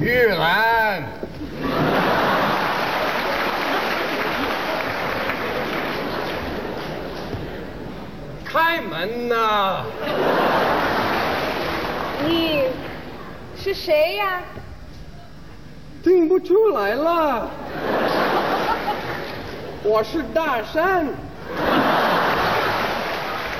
玉兰，开门呐！你是谁呀？听不出来了，我是大山。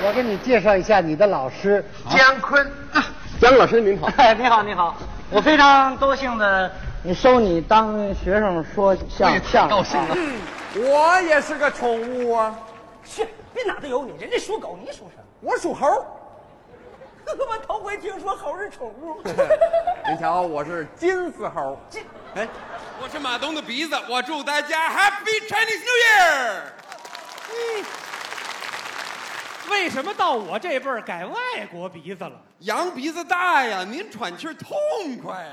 我给你介绍一下你的老师姜昆，啊姜老师您好。哎，你好，你好，我非常高兴的你收你当学生说相相声。兴了。我也是个宠物啊，去，别哪都有你，人家属狗，你属什么？我属猴。我头回听说猴是宠物。您瞧，我是金丝猴。金哎，我是马东的鼻子，我祝大家 Happy Chinese New Year！为什么到我这辈儿改外国鼻子了？羊鼻子大呀，您喘气儿痛快。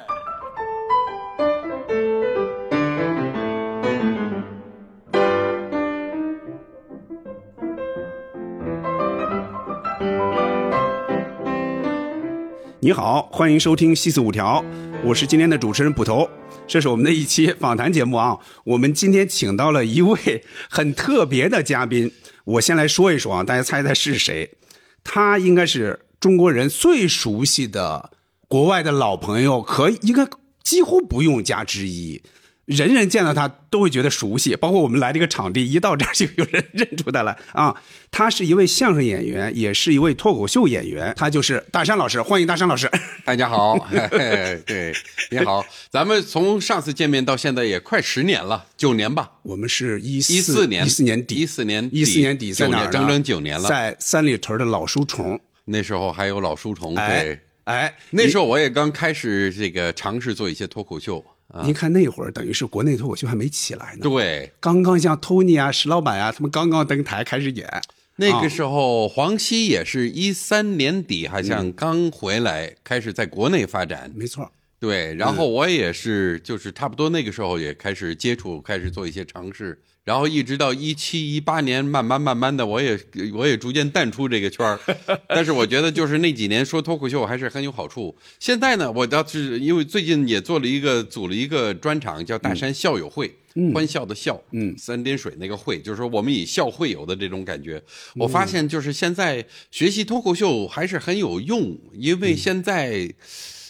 你好，欢迎收听《西四五条》，我是今天的主持人捕头。这是我们的一期访谈节目啊。我们今天请到了一位很特别的嘉宾，我先来说一说啊，大家猜猜是谁？他应该是中国人最熟悉的国外的老朋友，可以应该几乎不用加之一。人人见到他都会觉得熟悉，包括我们来这个场地，一到这儿就有人认出他来啊。他是一位相声演员，也是一位脱口秀演员，他就是大山老师，欢迎大山老师。大家好，嘿嘿对，你好，咱们从上次见面到现在也快十年了，九年吧。我们是一一四年，一四年底，一四年，一四年底在哪整整九年了。在三里屯的老书虫。那时候还有老书虫，哎对，哎，那时候我也刚开始这个尝试做一些脱口秀啊，您看那会儿，等于是国内脱口秀还没起来呢。对，刚刚像 Tony 啊、石老板啊，他们刚刚登台开始演。那个时候黄西也是一三年底，好嗯像刚回来，开始在国内发展。没错，对，然后我也是，就是差不多那个时候也开始接触，开始做一些尝试，然后一直到一七一八年，慢慢慢慢的，我也我也逐渐淡出这个圈儿。但是我觉得就是那几年说脱口秀还是很有好处。现在呢，我倒是因为最近也做了一个组了一个专场，叫大山校友会。欢笑的笑，嗯三点水那个会，就是说我们以笑会友的这种感觉。我发现就是现在学习脱口秀还是很有用，因为现在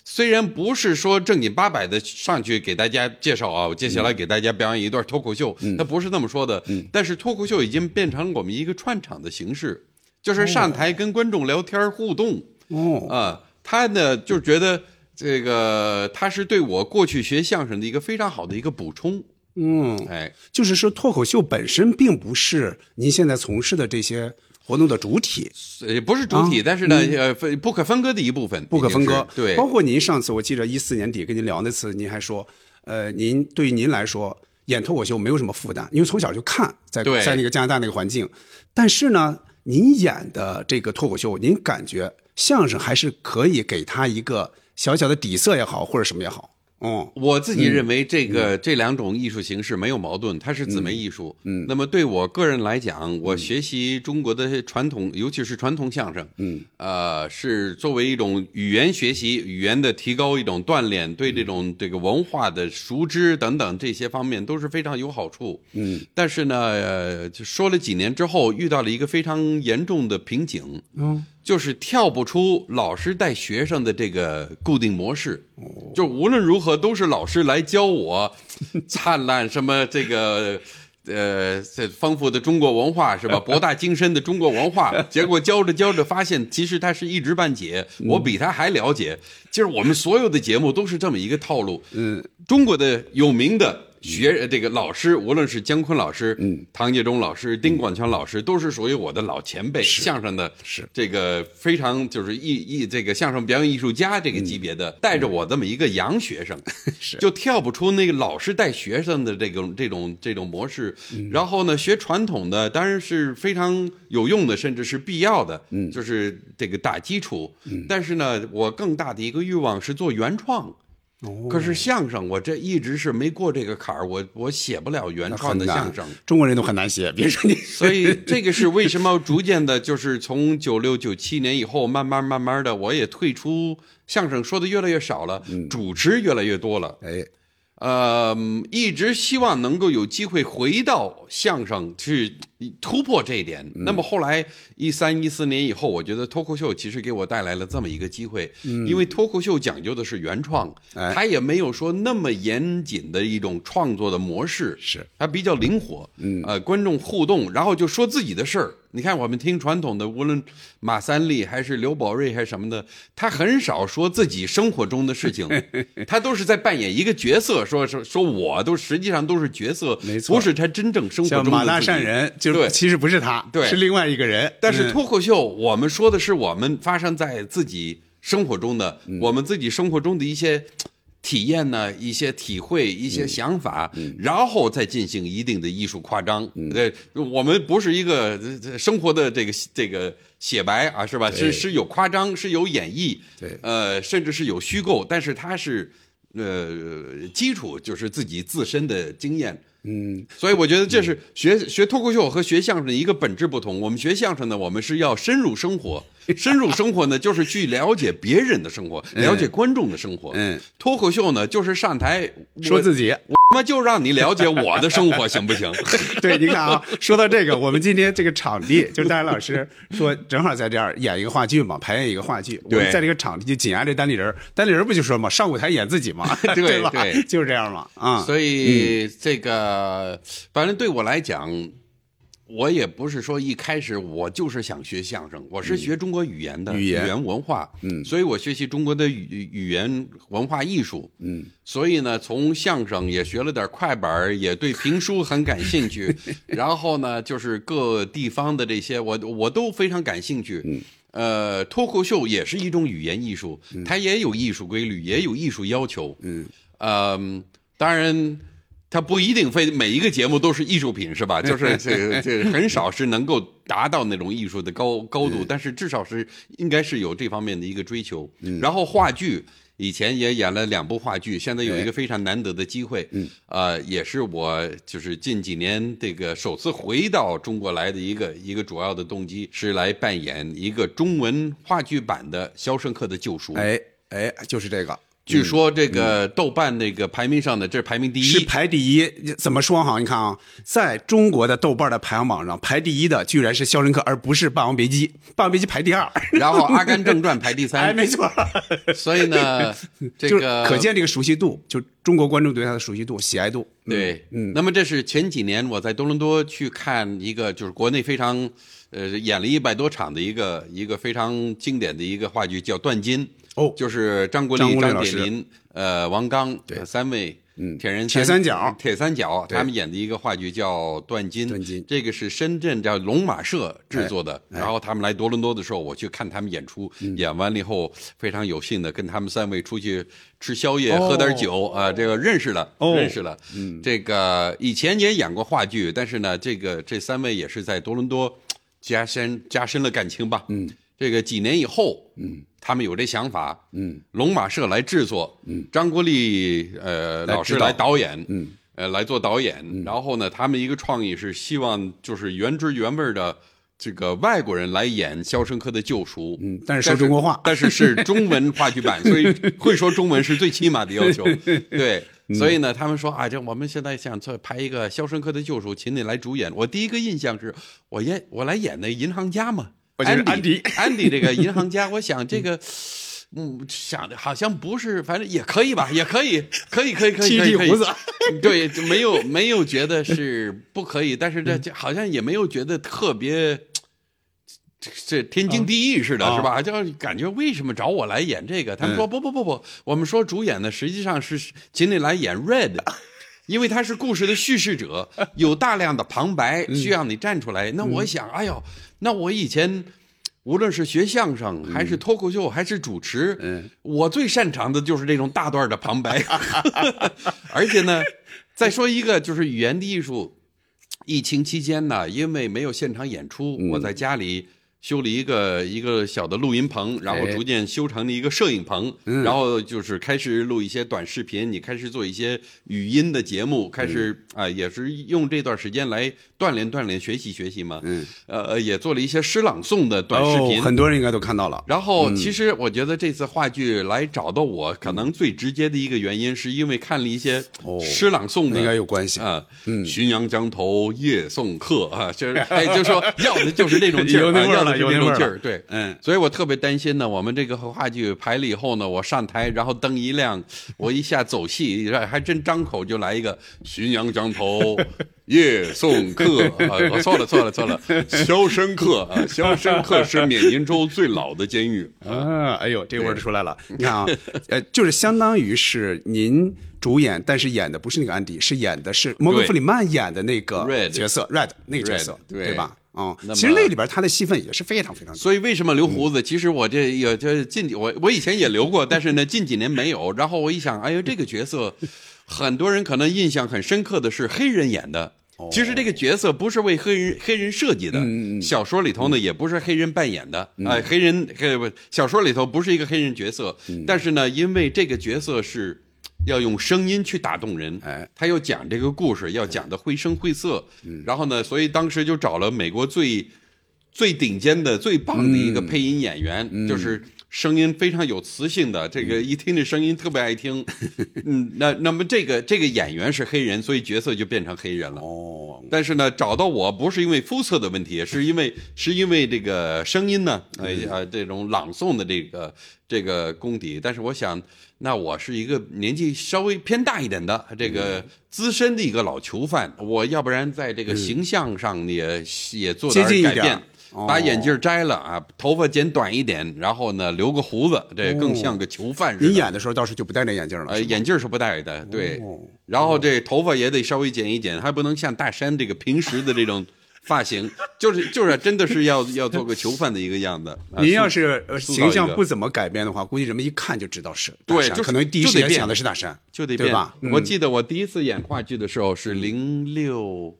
虽然不是说正经八百的上去给大家介绍啊，我接下来给大家表演一段脱口秀，他不是那么说的。但是脱口秀已经变成我们一个串场的形式，就是上台跟观众聊天互动。哦，啊，他呢就觉得这个他是对我过去学相声的一个非常好的一个补充。嗯，哎，就是说脱口秀本身并不是您现在从事的这些活动的主体，呃，不是主体，但是呢，呃，分不可分割的一部分，嗯不可分割对，包括您上次我记得一四年底跟您聊那次，您还说，呃，您对于您来说演脱口秀没有什么负担，因为从小就看，在对在那个加拿大那个环境。但是呢，您演的这个脱口秀，您感觉相声还是可以给他一个小小的底色也好，或者什么也好。哦，我自己认为这个、这两种艺术形式没有矛盾，它是姊妹艺术。嗯，那么对我个人来讲，我学习中国的传统，尤其是传统相声，嗯，呃，是作为一种语言学习、语言的提高、一种锻炼，对这种这个文化的熟知等等这些方面都是非常有好处。嗯，但是呢，呃，就说了几年之后，遇到了一个非常严重的瓶颈。嗯。就是跳不出老师带学生的这个固定模式，就无论如何都是老师来教我 灿烂什么这个。呃，这丰富的中国文化是吧？博大精深的中国文化，结果教着教着发现，其实他是一知半解，我比他还了解。就是我们所有的节目都是这么一个套路。嗯，中国的有名的学这个老师，无论是姜昆老师、嗯，唐杰忠老师、丁广泉老师，都是属于我的老前辈，相声的，是。这个非常就是艺艺这个相声表演艺术家这个级别的，带着我这么一个洋学生，是。就跳不出那个老师带学生的这种这种这种模式。然后呢，学传统的当然是非常有用的，甚至是必要的，嗯，就是这个打基础。但是呢，我更大的一个欲望是做原创。可是相声我这一直是没过这个坎儿，我我写不了原创的相声。中国人都很难写，别说你。所以这个是为什么逐渐的，就是从九六九七年以后，慢慢慢慢的，我也退出相声，说的越来越少了，主持越来越多了。哎，呃，一直希望能够有机会回到相声去突破这一点。那么后来一三一四年以后，我觉得脱口秀其实给我带来了这么一个机会，因为脱口秀讲究的是原创，哎它也没有说那么严谨的一种创作的模式，是它比较灵活。嗯，呃，观众互动，然后就说自己的事儿。你看，我们听传统的，无论马三立还是刘宝瑞还是什么的，他很少说自己生活中的事情，他都是在扮演一个角色，说说说我都实际上都是角色，没错不是他真正生活中的像马大善人，就对其实不是他，对是另外一个人。但是嗯脱口秀，我们说的是我们发生在自己生活中的，嗯我们自己生活中的一些体验呢，一些体会，一嗯些想法，然后再进行一定的艺术夸张。对，我们不是一个生活的这个这个写白啊，是吧？是是有夸张，是有演绎，对呃，甚至是有虚构，但是它是呃基础就是自己自身的经验。嗯，所以我觉得这是学学脱口秀和学相声的一个本质不同。我们学相声呢，我们是要深入生活，深入生活呢，就是去了解别人的生活，了解观众的生活。嗯，脱口秀呢，就是上台说自己。妈就让你了解我的生活，行不行？对，你看啊，说到这个，我们今天这个场地，就是戴老师说正好在这儿演一个话剧嘛，排演一个话剧。我们对在这个场地就紧挨着单立人，单立人不就说嘛，上舞台演自己嘛，对吧？对就是这样嘛，啊、所以这个，反正对我来讲，我也不是说一开始我就是想学相声，我是学中国语言的、语言文化，嗯，所以我学习中国的语语言文化艺术，嗯，所以呢，从相声也学了点快板，也对评书很感兴趣，然后呢，就是各地方的这些，我我都非常感兴趣，嗯。呃，脱口秀也是一种语言艺术，它也有艺术规律，也有艺术要求。嗯，呃，当然，它不一定非每一个节目都是艺术品，是吧？就是这这很少是能够达到那种艺术的高高度，但是至少是应该是有这方面的一个追求。然后话剧。以前也演了两部话剧，现在有一个非常难得的机会，嗯，呃，也是我就是近几年这个首次回到中国来的一个一个主要的动机，是来扮演一个中文话剧版的《肖申克的救赎》。哎哎，就是这个，据说这个豆瓣那个排名上的，这是排名第一是一，排第一。怎么说哈？你看啊，在中国的豆瓣的排行榜上，排第一的居然是《肖申克》，而不是《霸王别姬》。《霸王别姬》排第二。然后《阿甘正传》排第 哎，三。没错。所以呢，这个可见这个熟悉度，就中国观众对他的熟悉度、喜爱度。对，嗯，那么这是前几年我在多伦多去看一个，就是国内非常，呃，演了一百多场的一个一个非常经典的一个话剧，叫《断金》。哦。就是张国立、张铁林、呃王刚对。三位，嗯，铁人铁三角铁三角，他们演的一个话剧叫《断金》。断金。这个是深圳叫龙马社制作的，哎。然后他们来多伦多的时候，我去看他们演出，嗯。演完了以后非常有幸的跟他们三位出去吃宵夜、哦。喝点酒啊、这个认识了，哦。认识了。嗯，这个以前也演过话剧，但是呢，这个这三位也是在多伦多加深加深了感情吧。嗯，这个几年以后，嗯，他们有这想法，嗯，龙马社来制作，嗯，张国立呃老师来导。演，嗯，呃来做导演，然后呢，他们一个创意是希望就是原汁原味的。这个外国人来演《肖申克的救赎》，嗯但是说中国话。但是是中文话剧版，所以会说中文是最起码的要求。对，嗯。所以呢，他们说啊，这我们现在想做拍一个《肖申克的救赎》，请你来主演。我第一个印象是我演我来演那银行家嘛，安迪安迪 安迪这个银行家，我想这个。嗯，想的好像不是，反正也可以吧，也可以，可以，可以，可以，可以可以对，就没有没有觉得是不可以，但是嗯这这好像也没有觉得特别，这这天经地义似的，啊是吧？就感觉为什么找我来演这个？他们说嗯不不不不，我们说主演的，实际上是请你来演 Red。因为他是故事的叙事者，有大量的旁白嗯需要你站出来。那我想，哎呦，那我以前无论是学相声，还是脱口秀，还是主持，嗯我最擅长的就是这种大段的旁白。而且呢，再说一个，就是语言的艺术。疫情期间呢，因为没有现场演出，我在家里修了一个一个小的录音棚，然后哎逐渐修成了一个摄影棚，嗯。然后就是开始录一些短视频，你开始做一些语音的节目，开始啊、也是用这段时间来锻炼锻炼、学习学习嘛。嗯，呃，也做了一些诗朗诵的短视频，哦，很多人应该都看到了。然后，其实我觉得这次话剧来找到我，可能最直接的一个原因，是因为看了一些哦诗朗诵的，应该有关系。啊。嗯，浔阳江头夜送客啊，就是哎，就说 要的就是那种劲儿，要的是有那种劲儿，对，嗯所以我特别担心呢，我们这个话剧排了以后呢，我上台，然后灯一亮，我一下走戏，还真张口就来一个浔阳江头。夜送客啊！我错了，错了，错了！肖申克啊，肖申克是缅因州最老的监狱。啊，哎呦，这个味儿出来了。你看啊，呃，就是相当于是您主演，但是演的不是那个安迪，是演的是摩根·弗里曼演的那个角色 Red 那个角色对吧？啊、那么其实那里边他的戏份也是非常非常多。所以为什么留胡子？其实我这也这近几我我以前也留过，但是呢近几年没有。然后我一想，哎呦，这个角色，很多人可能印象很深刻的是黑人演的。其实这个角色不是为黑人黑人设计的，小说里头呢也不是黑人扮演的，哎、黑人黑不，小说里头不是一个黑人角色，但是呢，因为这个角色是要用声音去打动人，哎，他要讲这个故事，要讲的绘声绘色，然后呢，所以当时就找了美国最最顶尖的、最棒的一个配音演员，就是声音非常有磁性的，这个一听这声音特别爱听。嗯，那那么这个这个演员是黑人，所以角色就变成黑人了。哦，但是呢，找到我不是因为肤色的问题，是因为 是因为这个声音呢，呃呃，这种朗诵的这个这个功底。但是我想，那我是一个年纪稍微偏大一点的这个资深的一个老囚犯，我要不然在这个形象上也也做点接近一点改变。哦把眼镜摘了啊，头发剪短一点，然后呢留个胡子，这更像个囚犯似的。您演的时候倒是就不戴那眼镜了，呃，眼镜是不戴的，对。哦然后这头发也得稍微剪一剪，还不能像大山这个平时的这种发型，就是就是真的是要要做个囚犯的一个样子。啊您要是形象不怎么改变的话，估计人们一看就知道是对就可能第一就得变时间想的是大山，就得变对吧？嗯我记得我第一次演话剧的时候是零六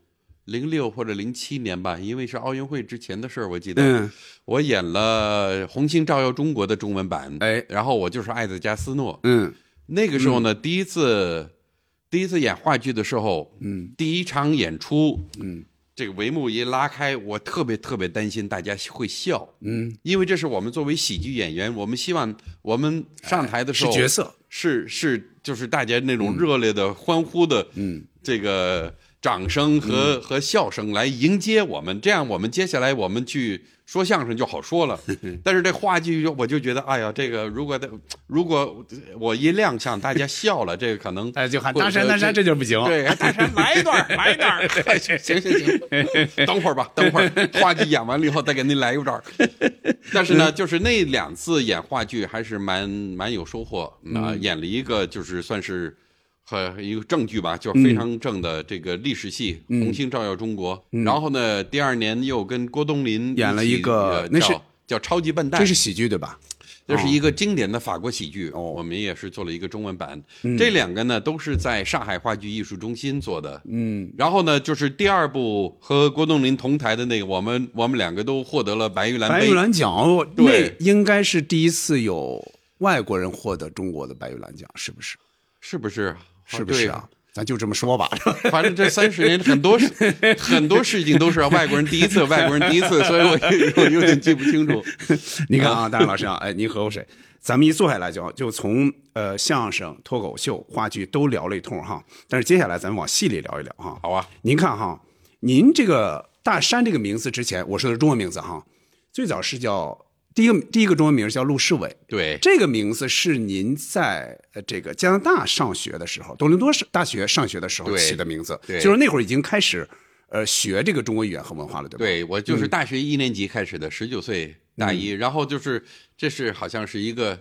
零六或者零七年吧，因为是奥运会之前的事儿，我记得。嗯。我演了《红星照耀中国》的中文版，哎。然后我就是艾泽加斯诺。嗯。那个时候呢，第一次第一次演话剧的时候，嗯，第一场演出，嗯，这个帷幕一拉开，我特别特别担心大家会笑，嗯，因为这是我们作为喜剧演员，我们希望我们上台的时候是角色，是是就是大家那种热烈的欢呼的，嗯，这个掌声和、和笑声来迎接我们，这样我们接下来我们去说相声就好说了。但是这话剧我就觉得，哎呀，这个如果的如果我一亮相，大家笑了，这个可能哎就喊大山大山，这就不行。对，大山来一段，来一段，行 行行，等会儿吧，等会儿话剧演完了以后再给您来一段。但是呢，就是那两次演话剧还是蛮蛮有收获啊、演了一个就是算是。和一个正剧吧，就是非常正的这个历史戏《红星照耀中国》。然后呢，第二年又跟郭冬临演了一个呃那是叫叫《超级笨蛋》，这是喜剧对吧？这是一个经典的法国喜剧，哦我们也是做了一个中文版。这两个呢都是在上海话剧艺术中心做的。嗯，然后呢，就是第二部和郭冬临同台的那个，我们我们两个都获得了白玉兰。白玉兰奖，那对应该是第一次有外国人获得中国的白玉兰奖，是不是？是不是？是不是啊？咱就这么说吧。反正这三十年很多事很多事情都是外国人第一次，外国人第一次，所以我我有点记不清楚。你看啊，大然老师啊，哎，您喝口水。咱们一坐下来就就从呃相声、脱口秀、话剧都聊了一通哈，但是接下来咱们往戏里聊一聊哈。好啊，您看哈，您这个大山这个名字之前，我说的是中文名字哈，最早是叫第一个第一个中文名叫陆世伟，对，这个名字是您在呃这个加拿大上学的时候，多伦多是大学上学的时候起的名字，对。就是那会儿已经开始呃学这个中国语言和文化了，对吧？对我就是大学一年级开始的，十九岁大一，嗯。然后就是这是好像是一个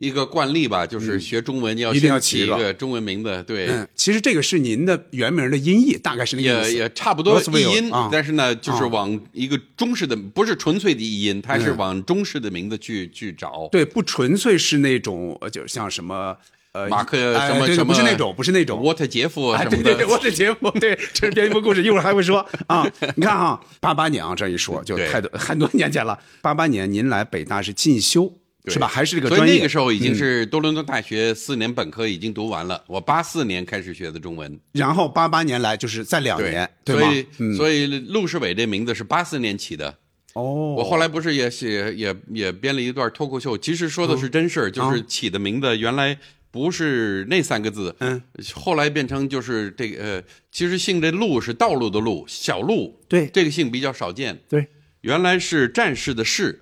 一个惯例吧，就是学中文要嗯一定要起一个个中文名字，对，嗯，其实这个是您的原名的音译，大概是那个意思。也也差不多译音啊，但是呢，就是啊往一个中式的，不是纯粹的译音，它是往中式的名字去去找。对，不纯粹是那种呃，就像什么呃马克什么什么，不是那种不是那种沃特杰夫啊，什么的，对对对，沃特杰夫，对，这是蝙蝠故事，一会儿还会说啊。你看哈，八八年啊，这一说就太多很多年前了。八八年您来北大是进修对是吧？还是这个专业？所以那个时候已经嗯。是多伦多大学四年本科已经读完了，我八四年开始学的中文，然后八八年来就是在两年，对所吗？以所以陆世伟这名字是八四年起的。哦，我后来不是也写也也编了一段脱口秀，其实说的是真事儿，就是起的名字原来不是那三个字，嗯，后来变成就是这个呃，其实姓这陆是道路的路，小路，对。这个姓比较少见，对，原来是战士的士，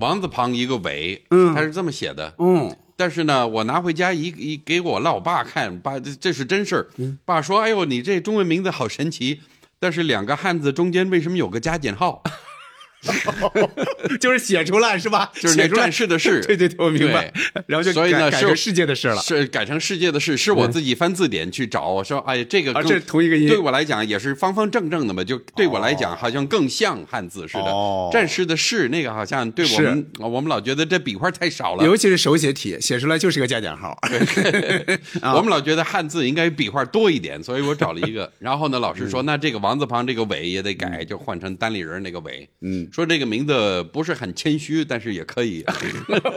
王字旁一个伟，嗯他是这么写的，嗯，但是呢，我拿回家一一给我老爸看，爸这这是真事儿。嗯爸说：“哎呦，你这中文名字好神奇，但是两个汉字中间为什么有个加减号？就是写出来是吧？就是那战士的士 对对对，我明白。然后就所以呢是改改成世界的事了。是改成世界的事，是我自己翻字典去找，我说哎，这个啊这同一个音对我来讲也是方方正正的嘛，就对我来讲好像更像汉字似的。哦战士的士那个好像对我们我们老觉得这笔画太少了。尤其是手写体，写出来就是个加减号。啊我们老觉得汉字应该笔画多一点，所以我找了一个。然后呢，老师说，那这个王字旁这个尾也得改，就换成单立人那个尾。嗯，说这个名字不是很谦虚，但是也可以。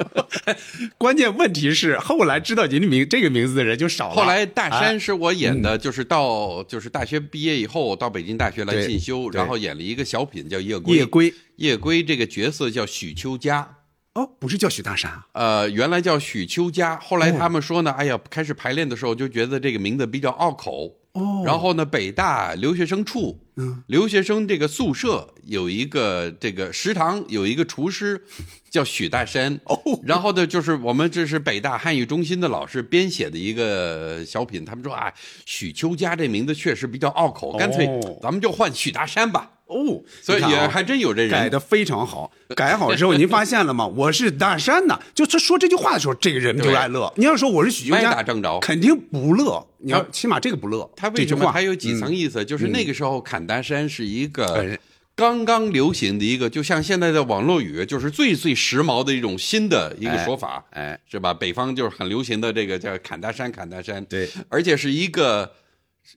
关键问题是，后来知道您的名这个名字的人就少了。后来大哎山是我演的，就是到就是大学毕业以后到北京大学来进修，然后演了一个小品叫《夜归》。夜归夜归这个角色叫许秋佳。哦，不是叫许大山啊。呃，原来叫许秋佳，后来他们说呢，哎呀，开始排练的时候就觉得这个名字比较拗口。哦然后呢，北大留学生处，嗯，留学生这个宿舍有一个这个食堂有一个厨师叫许大山。哦然后呢，就是我们这是北大汉语中心的老师编写的一个小品，他们说啊，许秋佳这名字确实比较拗口，干脆哦咱们就换许大山吧。哦，所以也还真有这人改的非常好。改好之后，您发现了吗？我是大山呐，就他说这句话的时候，这个人就爱乐。你要说我是许秋歪，打正着肯定不乐。你要起码这个不乐。他为什么还有几层意思？就是那个时候砍大山是一个哎刚刚流行的一个，就像现在的网络语，就是最最时髦的一种新的一个说法，哎哎是吧？北方就是很流行的这个叫砍大山，砍大山，对，而且是一个。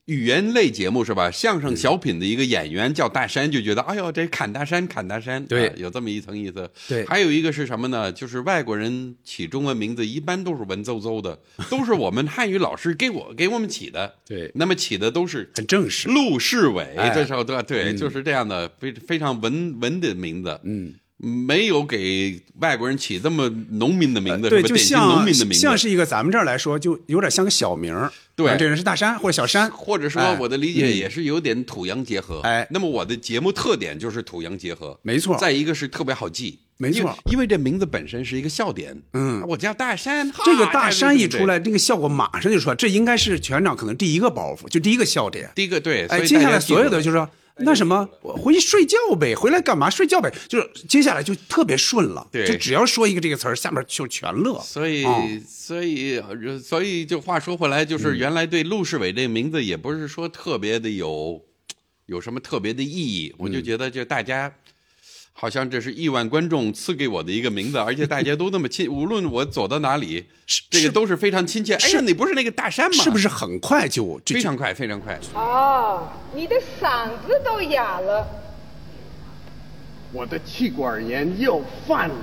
语言类节目是吧？相声小品的一个演员叫大山，就觉得哎呦，这砍大山，砍大山，对啊有这么一层意思。对还有一个是什么呢？就是外国人起中文名字一般都是文绉绉的，都是我们汉语老师给我给我们起的。对那么起的都是很正式。陆世伟，哎这时候对对，就是这样的非非常文文的名字，嗯，没有给外国人起这么农民的名字，呃对，就什么典型农像民的名字，像是一个咱们这儿来说，就有点像个小名儿对。啊这人是大山或者小山，或者说哎我的理解也是有点土洋结合，哎。那么我的节目特点就是土洋结合，没错。再一个是特别好记，没错。因为，这名字本身是一个笑点，嗯。我叫大山，这个大山一出来，那个效果马上就出来，这应该是全场可能第一个包袱，就第一个笑点。第一个对，哎，接下来所有的就是说那什么，我回去睡觉呗，回来干嘛？睡觉呗，就是接下来就特别顺了，对就只要说一个这个词儿，下面就全乐。所以，哦所以，呃所以，就话说回来，嗯就是原来对陆世伟这个名字也不是说特别的有，有什么特别的意义。我嗯就觉得，就大家好像这是亿万观众赐给我的一个名字，而且 大家都那么亲，无论我走到哪里，这个都是非常亲切。哎呀，你不是那个大山吗？是不是很快就就非常快，非常快。哦，你的嗓子都哑了。我的气管炎又犯了。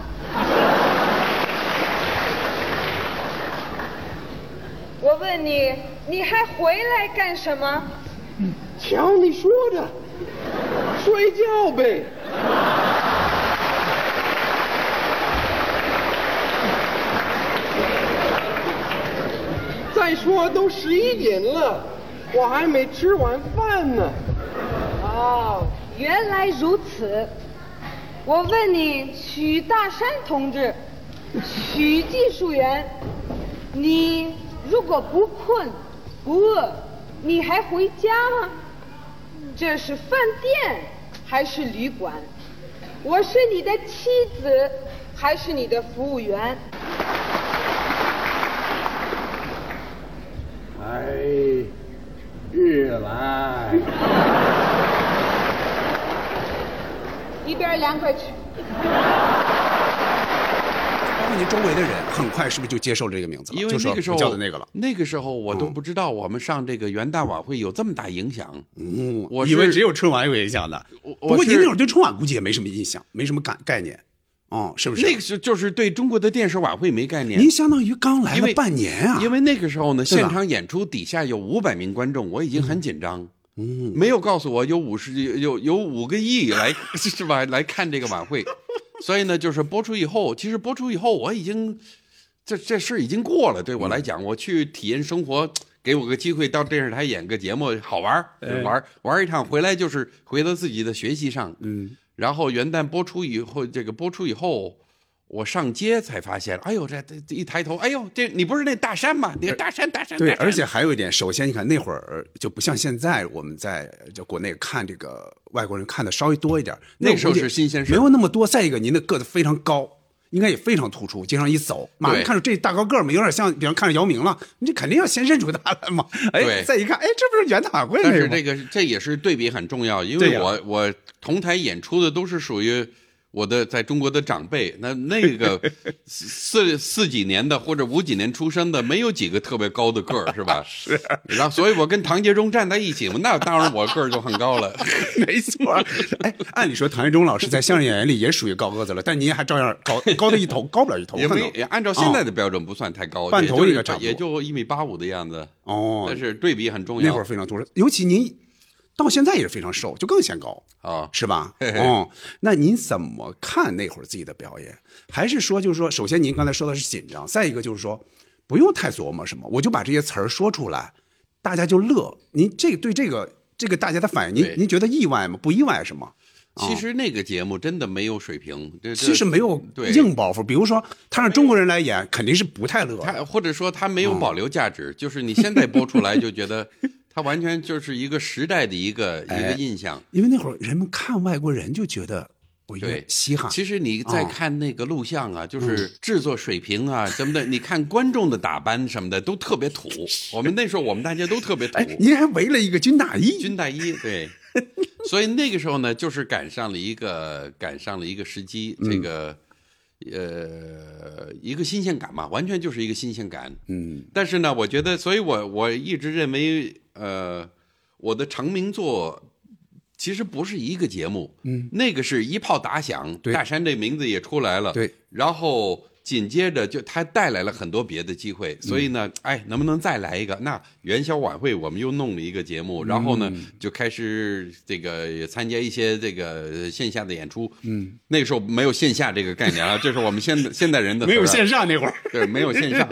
我问你，你还回来干什么？瞧你说的，睡觉呗。再说都十一点了，我还没吃完饭呢。哦，原来如此。我问你，许大山同志，许技术员，你如果不困不饿，你还回家吗？这是饭店还是旅馆？我是你的妻子还是你的服务员？哎，日来。一边凉快去。们您周围的人很快是不是就接受了这个名字了？因为就那个时候叫的那个了。那个时候我都不知道我们上这个元旦晚会有这么大影响。嗯，我以为只有春晚有影响的。我不过您那会儿对春晚估计也没什么印象，没什么感概念，哦，是不是？那个时候就是对中国的电视晚会没概念。您相当于刚来了半年啊，因为那个时候呢，现场演出底下有五百名观众，我已经很紧张。嗯，没有告诉我有五十有有五个亿来 是吧？来看这个晚会，所以呢，就是播出以后，其实播出以后我已经这这事儿已经过了。对我来讲，我去体验生活，给我个机会到电视台演个节目，好玩儿玩儿玩儿一趟，回来就是回到自己的学习上。嗯，然后元旦播出以后，这个播出以后。我上街才发现，哎呦，这这这一抬头，哎呦，这你不是那大山吗？那个大山大山。对，而且还有一点，首先你看那会儿就不像现在我们在就国内看这个外国人看的稍微多一点，那时候是新鲜事没有那么多。再一个，您的个子非常高，应该也非常突出，经常一走，马上看着这大高个儿嘛，有点像，比方看着姚明了，你这肯定要先认出他来嘛。哎，对再一看，哎，这不是元旦晚会那个吗但是这个这也是对比很重要，因为我我同台演出的都是属于我的在中国的长辈，那那个 四四几年的或者五几年出生的，没有几个特别高的个儿，是吧？是。然后，所以我跟唐杰忠站在一起嘛，那当然我个儿就很高了。没错儿。哎，按理说唐杰忠老师在相声演员里也属于高个子了，但您还照样高高的一头，高不了一头，也没也按照现在的标准不算太高，半头也就应该差不多也就一米八五的样子。哦但，是对比很重要。那会儿非常突出，尤其您到现在也是非常瘦，就更显高。啊，是吧？嘿嘿哦，那您怎么看那会儿自己的表演？还是说，就是说，首先您刚才说的是紧张，再一个就是说，不用太琢磨什么，我就把这些词儿说出来，大家就乐。您这对这个这个大家的反应，您您觉得意外吗？不意外是吗？其实那个节目真的没有水平，其实没有对硬包袱，比如说他让中国人来演，肯定是不太乐或者说他没有保留价值，就是你现在播出来就觉得他完全就是一个时代的一个一个印象。因为那会儿人们看外国人就觉得对，稀罕。其实你再啊看那个录像啊，就是制作水平啊什么的，你看观众的打扮什么的都特别土。我们那时候我们大家都特别土，哎，您还围了一个军大衣，军大衣对，所以那个时候呢，就是赶上了一个赶上了一个时机，这个呃一个新鲜感嘛，完全就是一个新鲜感。嗯，但是呢，我觉得，所以我我一直认为，呃，我的成名作其实不是一个节目，嗯，那个是一炮打响，大山这名字也出来了，对，然后紧接着就他带来了很多别的机会，所以呢，哎，能不能再来一个？那元宵晚会我们又弄了一个节目，然后呢，就开始这个也参加一些这个线下的演出，嗯，那个时候没有线下这个概念啊，这是我们现现代人的没有线上那会儿。对，没有线上。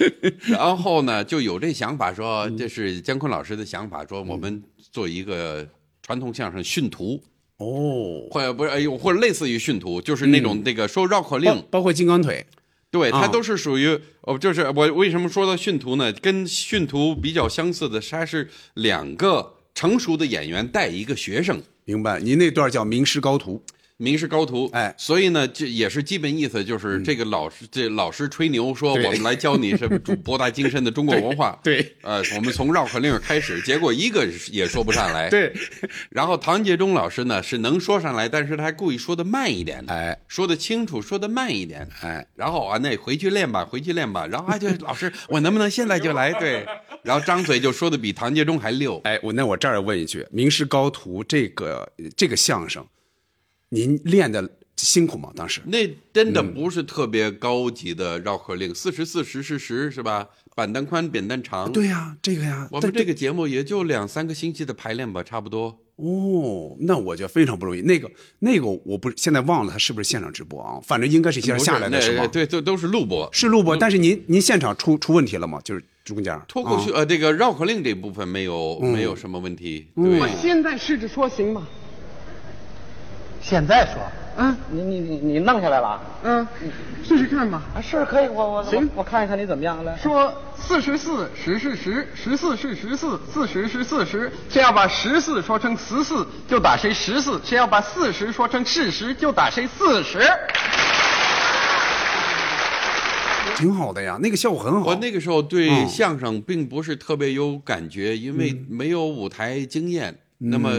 然后呢，就有这想法说，这是姜昆老师的想法，说我们做一个传统相声训徒，哦，或者不是，哎呦，或者类似于训徒，就是那种那个说绕口令，包包括金刚腿，对，它啊都是属于哦，就是我为什么说到训徒呢？跟训徒比较相似的，它是两个成熟的演员带一个学生。明白？您那段叫名师高徒，名师高徒，哎。所以呢，这也是基本意思，就是这个老师，这老师吹牛说我们来教你什么博大精深的中国 文化，对。呃，我们从绕口令开始，结果一个也说不上来，。对，然后唐杰忠老师呢是能说上来，但是他还故意说的慢一点，哎，说的清楚，说的慢一点，哎，然后啊，那回去练吧，回去练吧，然后啊，就老师，我能不能现在就来？对，然后张嘴就说的比唐杰忠还溜，哎，我那我这儿问一句，名师高徒这个这个相声，您练的辛苦吗？当时那真的不是特别高级的绕口令，四十四十是十是吧？板凳宽，扁担长。对呀，这个呀，但我们这个节目也就两三个星期的排练吧，差不多。哦，那我觉得非常不容易。那个那个，我不现在忘了他是不是现场直播啊？反正应该是线上下来的不是是吗？对，都都是录播。是录播，但是您您现场出出问题了吗？就是中间脱口秀、啊呃，这个绕口令这部分没有、没有什么问题。我现在试着说行吗？现在说，嗯你你你你弄下来了嗯，试试看吧。啊？是可以，我我行我我看一看你怎么样了。说四十四，十是十，十四是十四，四十是四十。谁要把十四说成十四，就打谁十四；谁要把四十说成四十，就打谁四十。挺好的呀，那个效果很好。我那个时候对嗯相声并不是特别有感觉，因为没有舞台经验。那么，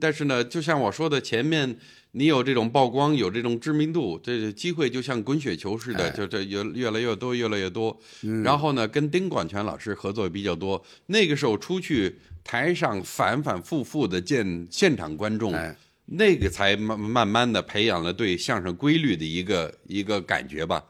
但是呢，就像我说的，前面你有这种曝光，有这种知名度，这机会就像滚雪球似的，就这越越来越多，越来越多。然后呢，跟丁广泉老师合作也比较多。那个时候出去台上反反复复的见现场观众，那个才慢慢慢的培养了对相声规律的一个一个感觉吧，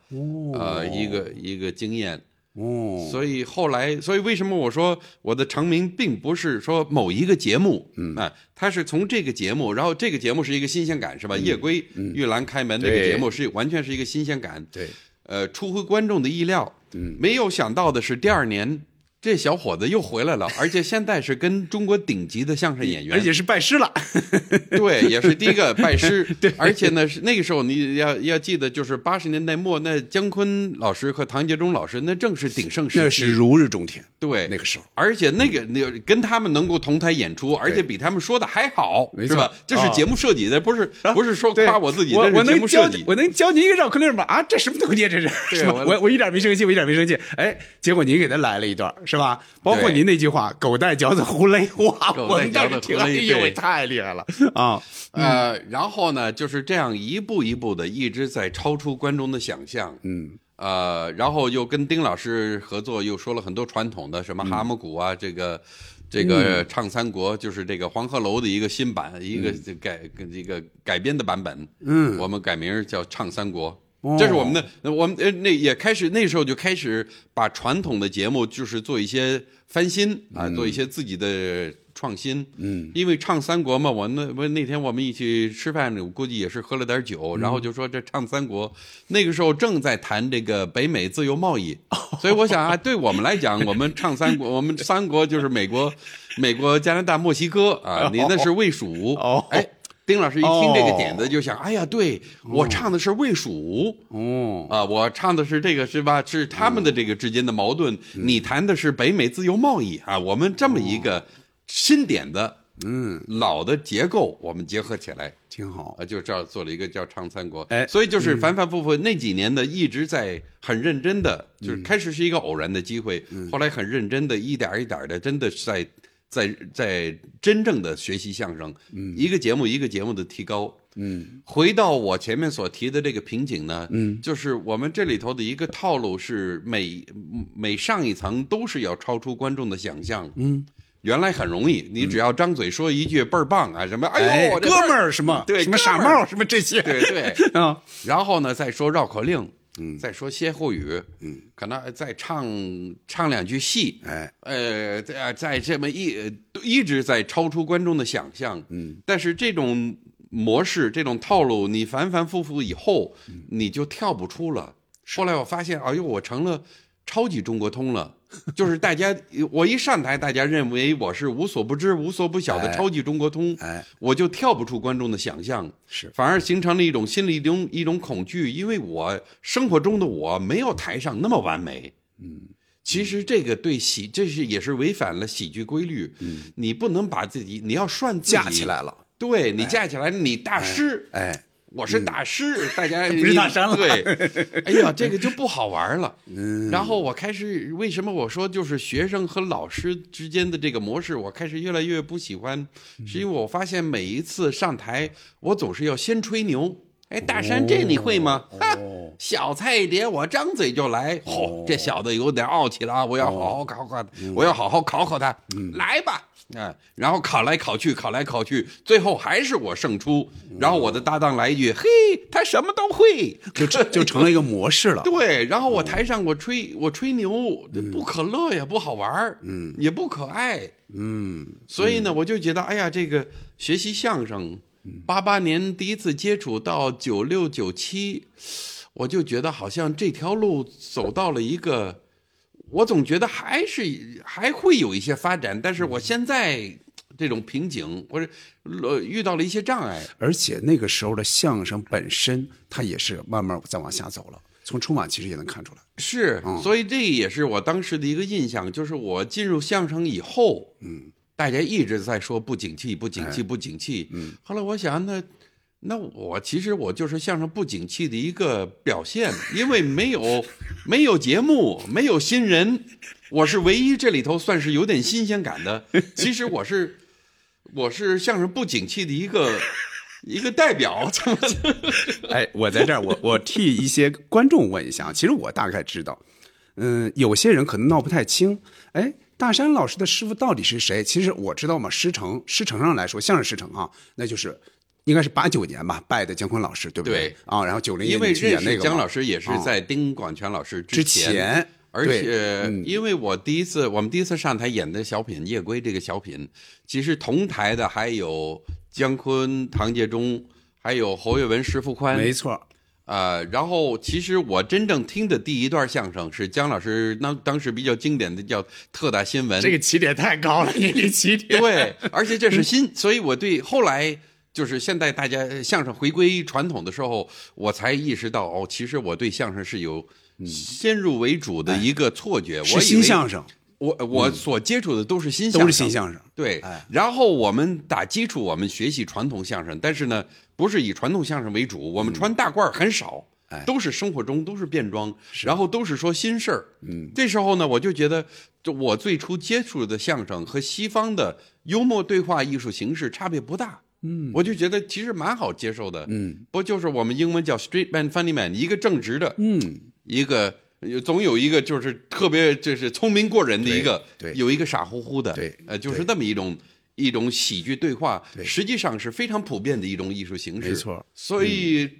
呃，一个一个经验。哦，所以后来，所以为什么我说我的成名并不是说某一个节目，嗯。啊，它是从这个节目，然后这个节目是一个新鲜感，是吧？夜归玉兰开门这个节目是完全是一个新鲜感，对，呃，出乎观众的意料，嗯，没有想到的是第二年。这小伙子又回来了，而且现在是跟中国顶级的相声演员，而且是拜师了。对，也是第一个拜师。对，而且呢，是那个时候你要要记得，就是八十年代末，那姜昆老师和唐杰忠老师，那正是鼎盛时期，那是如日中天。对，那个时候，而且那个那跟他们能够同台演出，而且比他们说的还好，是吧？这是节目设计的，不是不是说夸我自己，我这是节目设计。我能教你一个绕口令吗？啊，这什么东西？这是？我我一点没生气，我一点没生气。哎，结果您给他来了一段，是吧？包括您那句话“狗带嚼子胡勒”，哇，我们当时听，哎呦，太厉害了 啊！呃，然后呢，就是这样一步一步的，一直在超出观众的想象。嗯，呃，然后又跟丁老师合作，又说了很多传统的什么蛤蟆鼓啊，这个这个唱三国，就是这个黄鹤楼的一个新版，一个改一个改编的版本。嗯，我们改名叫唱三国。这是我们的，我们呃那也开始那时候就开始把传统的节目就是做一些翻新啊，做一些自己的创新。嗯，因为唱三国嘛，我那我那天我们一起吃饭，我估计也是喝了点酒，然后就说这唱三国，那个时候正在谈这个北美自由贸易，所以我想啊，对我们来讲，我们唱三国，我们三国就是美国、美国、加拿大、墨西哥啊，你那是魏蜀，哎。丁老师一听这个点子，就想：哎呀，对我唱的是魏蜀，哦，啊，我唱的是这个是吧？是他们的这个之间的矛盾。你谈的是北美自由贸易啊，我们这么一个新点子，嗯，老的结构我们结合起来，挺好啊，就这样做了一个叫《唱三国》。哎，所以就是反反复复那几年的一直在很认真的，就是开始是一个偶然的机会，后来很认真的一点一点的，真的是在。在在真正的学习相声，嗯，一个节目一个节目的提高，嗯，回到我前面所提的这个瓶颈呢，嗯，就是我们这里头的一个套路是每每上一层都是要超出观众的想象，嗯，原来很容易，你只要张嘴说一句倍儿棒啊，什么哎呦哥们儿什么对什么傻帽什么这些，对对。啊，然后呢再说绕口令。嗯，再说歇后语，嗯，可能再唱唱两句戏，哎，呃，在在这么一一直在超出观众的想象，嗯，但是这种模式、这种套路，你反反复复以后，你就跳不出了。后来我发现，哎呦，我成了超级中国通了。就是大家，我一上台，大家认为我是无所不知、无所不晓的超级中国通，哎，我就跳不出观众的想象，是，反而形成了一种心理一种一种恐惧，因为我生活中的我没有台上那么完美，嗯，其实这个对喜，这是也是违反了喜剧规律，嗯，你不能把自己，你要算架起来了，对你架起来，你大师，哎。我是大师，大家 不是大山了。对，哎呀，这个就不好玩了。嗯，然后我开始，为什么我说就是学生和老师之间的这个模式，我开始越来越不喜欢，是因为我发现每一次上台，我总是要先吹牛。哎，大山，这你会吗？哈，小菜一碟，我张嘴就来。嚯，这小子有点傲气了啊！我要好好考考他，我要好好考考他。来吧。啊，然后考来考去，考来考去，最后还是我胜出。然后我的搭档来一句：“嘿，他什么都会。”就就成了一个模式了。对，然后我台上我吹我吹牛，不可乐也，不好玩儿，嗯，也不可爱，嗯。所以呢，我就觉得，哎呀，这个学习相声，八八年第一次接触到九六九七，我就觉得好像这条路走到了一个。我总觉得还是还会有一些发展，但是我现在这种瓶颈，或者呃遇到了一些障碍。而且那个时候的相声本身，它也是慢慢在往下走了。从春晚其实也能看出来。是，所以这也是我当时的一个印象，就是我进入相声以后，嗯，大家一直在说不景气，不景气，不景气。嗯，后来我想，那那我其实我就是相声不景气的一个表现，因为没有没有节目，没有新人，我是唯一这里头算是有点新鲜感的。其实我是我是相声不景气的一个一个代表，怎么？哎，我在这儿，我我替一些观众问一下，其实我大概知道，嗯，有些人可能闹不太清，哎，大山老师的师傅到底是谁？其实我知道嘛，师承师承上来说，相声师承啊，那就是应该是八九年吧，拜的姜昆老师，对不对啊，然后九零年因为去演认识那个姜老师也是啊在丁广泉老师之前。前，而且，嗯因为我第一次，我们第一次上台演的小品《夜归》这个小品，其实同台的还有姜昆、唐杰忠，还有侯月文、石富宽。没错，呃，然后其实我真正听的第一段相声是姜老师当当时比较经典的叫特大新闻。这个起点太高了，你这起点，对，而且这是新，所以我对后来就是现在大家相声回归传统的时候，我才意识到哦，其实我对相声是有先入为主的一个错觉，我是以为新相声，我我所接触的都是新相声，都是新相声，对哎，然后我们打基础，我们学习传统相声，但是呢，不是以传统相声为主，我们穿大褂儿很少，哎都是生活中都是变装，然后都是说新事儿。嗯，这时候呢，我就觉得，就我最初接触的相声和西方的幽默对话艺术形式差别不大。嗯，我就觉得其实蛮好接受的。嗯，不就是我们英文叫 street man funny man，一个正直的，嗯，一个总有一个就是特别就是聪明过人的一个，有一个傻乎乎的，对呃，就是对这么一种一种喜剧对话，实际上是非常普遍的一种艺术形式。没错，所以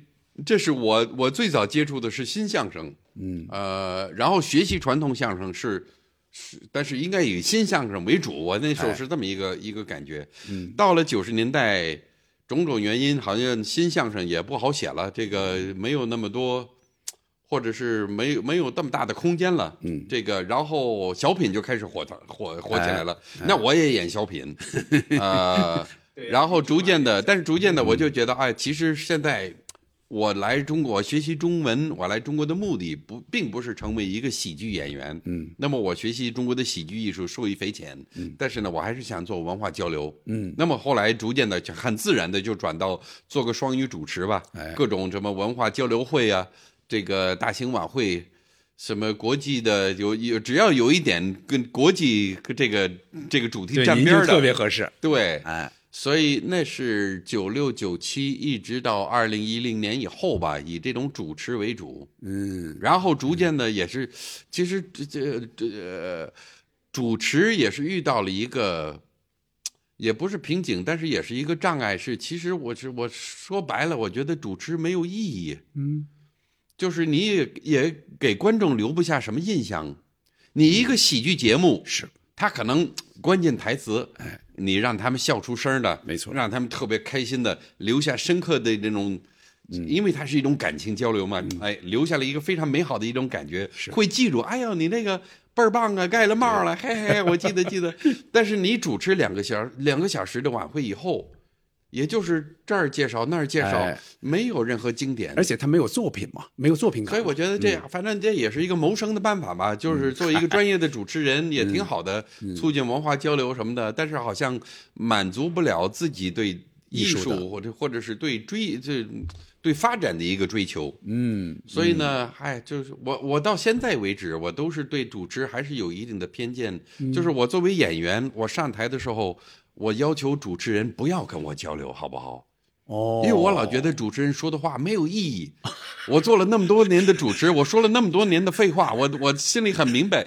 这是我我最早接触的是新相声，嗯，呃，然后学习传统相声是是，但是应该以新相声为主。我那时候是这么一个、一个感觉。嗯，到了九十年代，种种原因，好像新相声也不好写了，这个没有那么多。或者是没有没有这么大的空间了，嗯，这个然后小品就开始火火火起来了。那我也演小品，呃，然后逐渐的，但是逐渐的，我就觉得，哎，其实现在我来中国学习中文，我来中国的目的不并不是成为一个喜剧演员，嗯，那么我学习中国的喜剧艺术受益匪浅，嗯，但是呢，我还是想做文化交流，嗯，那么后来逐渐的就很自然的就转到做个双语主持吧，哎。各种什么文化交流会啊，这个大型晚会。什么国际的有有，只要有一点跟国际这个这个主题，沾边的，特别合适，对，哎，所以那是九六九七一直到二零一零年以后吧，以这种主持为主，嗯，然后逐渐的也是，其实这这这呃，主持也是遇到了一个，也不是瓶颈，但是也是一个障碍。是其实我是我说白了，我觉得主持没有意义，嗯，就是你也也给观众留不下什么印象。你一个喜剧节目是，他可能关键台词，哎，你让他们笑出声的，没错让他们特别开心的，留下深刻的这种。因为它是一种感情交流嘛，哎，留下了一个非常美好的一种感觉，会记住。哎呦，你那个倍儿棒啊，盖了帽了，嘿嘿，我记得记得。但是你主持两个小两个小时的晚会以后，也就是这儿介绍那儿介绍哎，没有任何经典而。且他没有作品嘛，没有作品感，所以我觉得这样，反正这也是一个谋生的办法吧，就是 作为一个专业的主持人也挺好的，促进文化交流什么的。但是好像满足不了自己对艺术或者或者是对追这对发展的一个追求。嗯，所以呢，哎，就是我我到现在为止，我都是对主持还是有一定的偏见。就是我作为演员，我上台的时候，我要求主持人不要跟我交流，好不好？哦，因为我老觉得主持人说的话没有意义。我做了那么多年的主持，我说了那么多年的废话，我我心里很明白。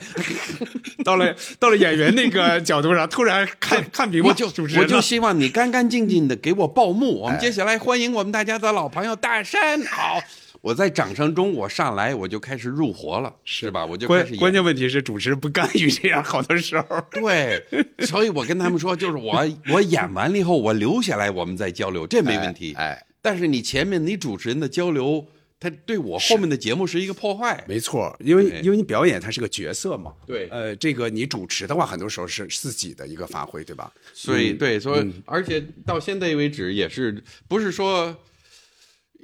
到了到了演员那个角度上，突然看看明白我就主持人我就希望你干干净净的给我报幕。我们接下来欢迎我们大家的老朋友大山。好，我在掌声中我上来我就开始入活了，是吧？我就开始演关关键问题是主持人不甘于这样，好多时候。对，所以我跟他们说，就是我 我演完了以后，我留下来，我们再交流，这没问题。哎哎但是你前面你主持人的交流，他对我后面的节目是一个破坏。没错，因为因为你表演它是个角色嘛，对呃，这个你主持的话，很多时候是自己的一个发挥，对吧？所以对，所以而且到现在为止也是不是说。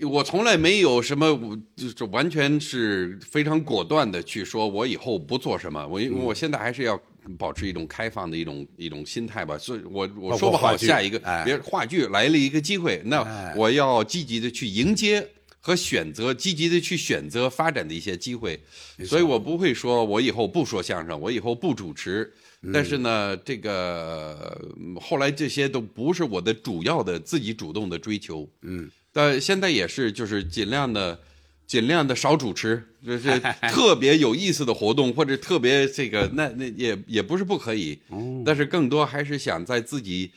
我从来没有什么，我就是完全是非常果断的去说，我以后不做什么。我因为我现在还是要保持一种开放的一种一种心态吧。所以我我说不好下一个，哎别话剧来了一个机会，那哎我要积极的去迎接和选择，积极的去选择发展的一些机会。所以我不会说我以后不说相声，我以后不主持。但是呢，这个后来这些都不是我的主要的自己主动的追求。嗯，但现在也是，就是尽量的。尽量的少主持，就是 特别有意思的活动或者特别这个，那那也也不是不可以，但是更多还是想在自己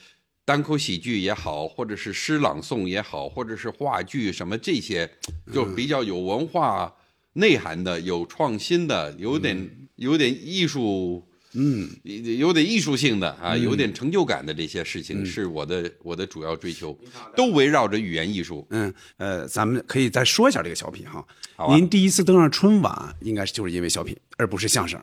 单口喜剧也好，或者是诗朗诵也好，或者是话剧什么这些，就比较有文化内涵的、有创新的、有点有点艺术。嗯，有点艺术性的啊，有点成就感的这些事情是我的我的主要追求，都围绕着语言艺术。嗯，呃，咱们可以再说一下这个小品哈。您第一次登上春晚，应该是就是因为小品，而不是相声。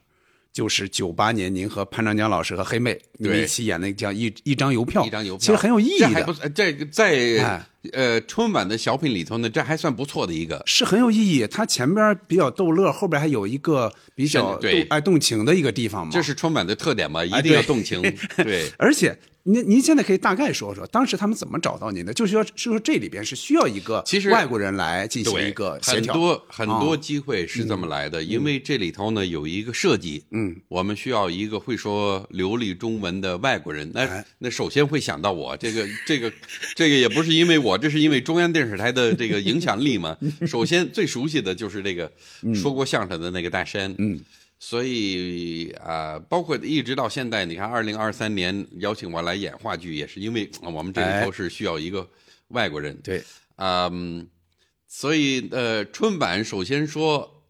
就是九八年，您和潘长江老师和黑妹你们一起演那个叫一一张邮票，一张邮票，其实很有意义的。这个在呃春晚的小品里头呢，这还算不错的一个，是很有意义。它前边比较逗乐，后边还有一个比较对爱动情的一个地方嘛。这是春晚的特点嘛，一定要动情。对，而且。您您现在可以大概说说，当时他们怎么找到您的？就是说，是说这里边是需要一个其实外国人来进行一个协调。很多很多机会是这么来的，因为这里头呢有一个设计，嗯，我们需要一个会说流利中文的外国人。那那首先会想到我，这个这个这个也不是因为我，这是因为中央电视台的这个影响力嘛。首先最熟悉的就是这个说过相声的那个大山，嗯。所以啊，包括一直到现在，你看，二零二三年邀请我来演话剧，也是因为我们这里头是需要一个外国人。对，嗯，所以呃，春晚首先说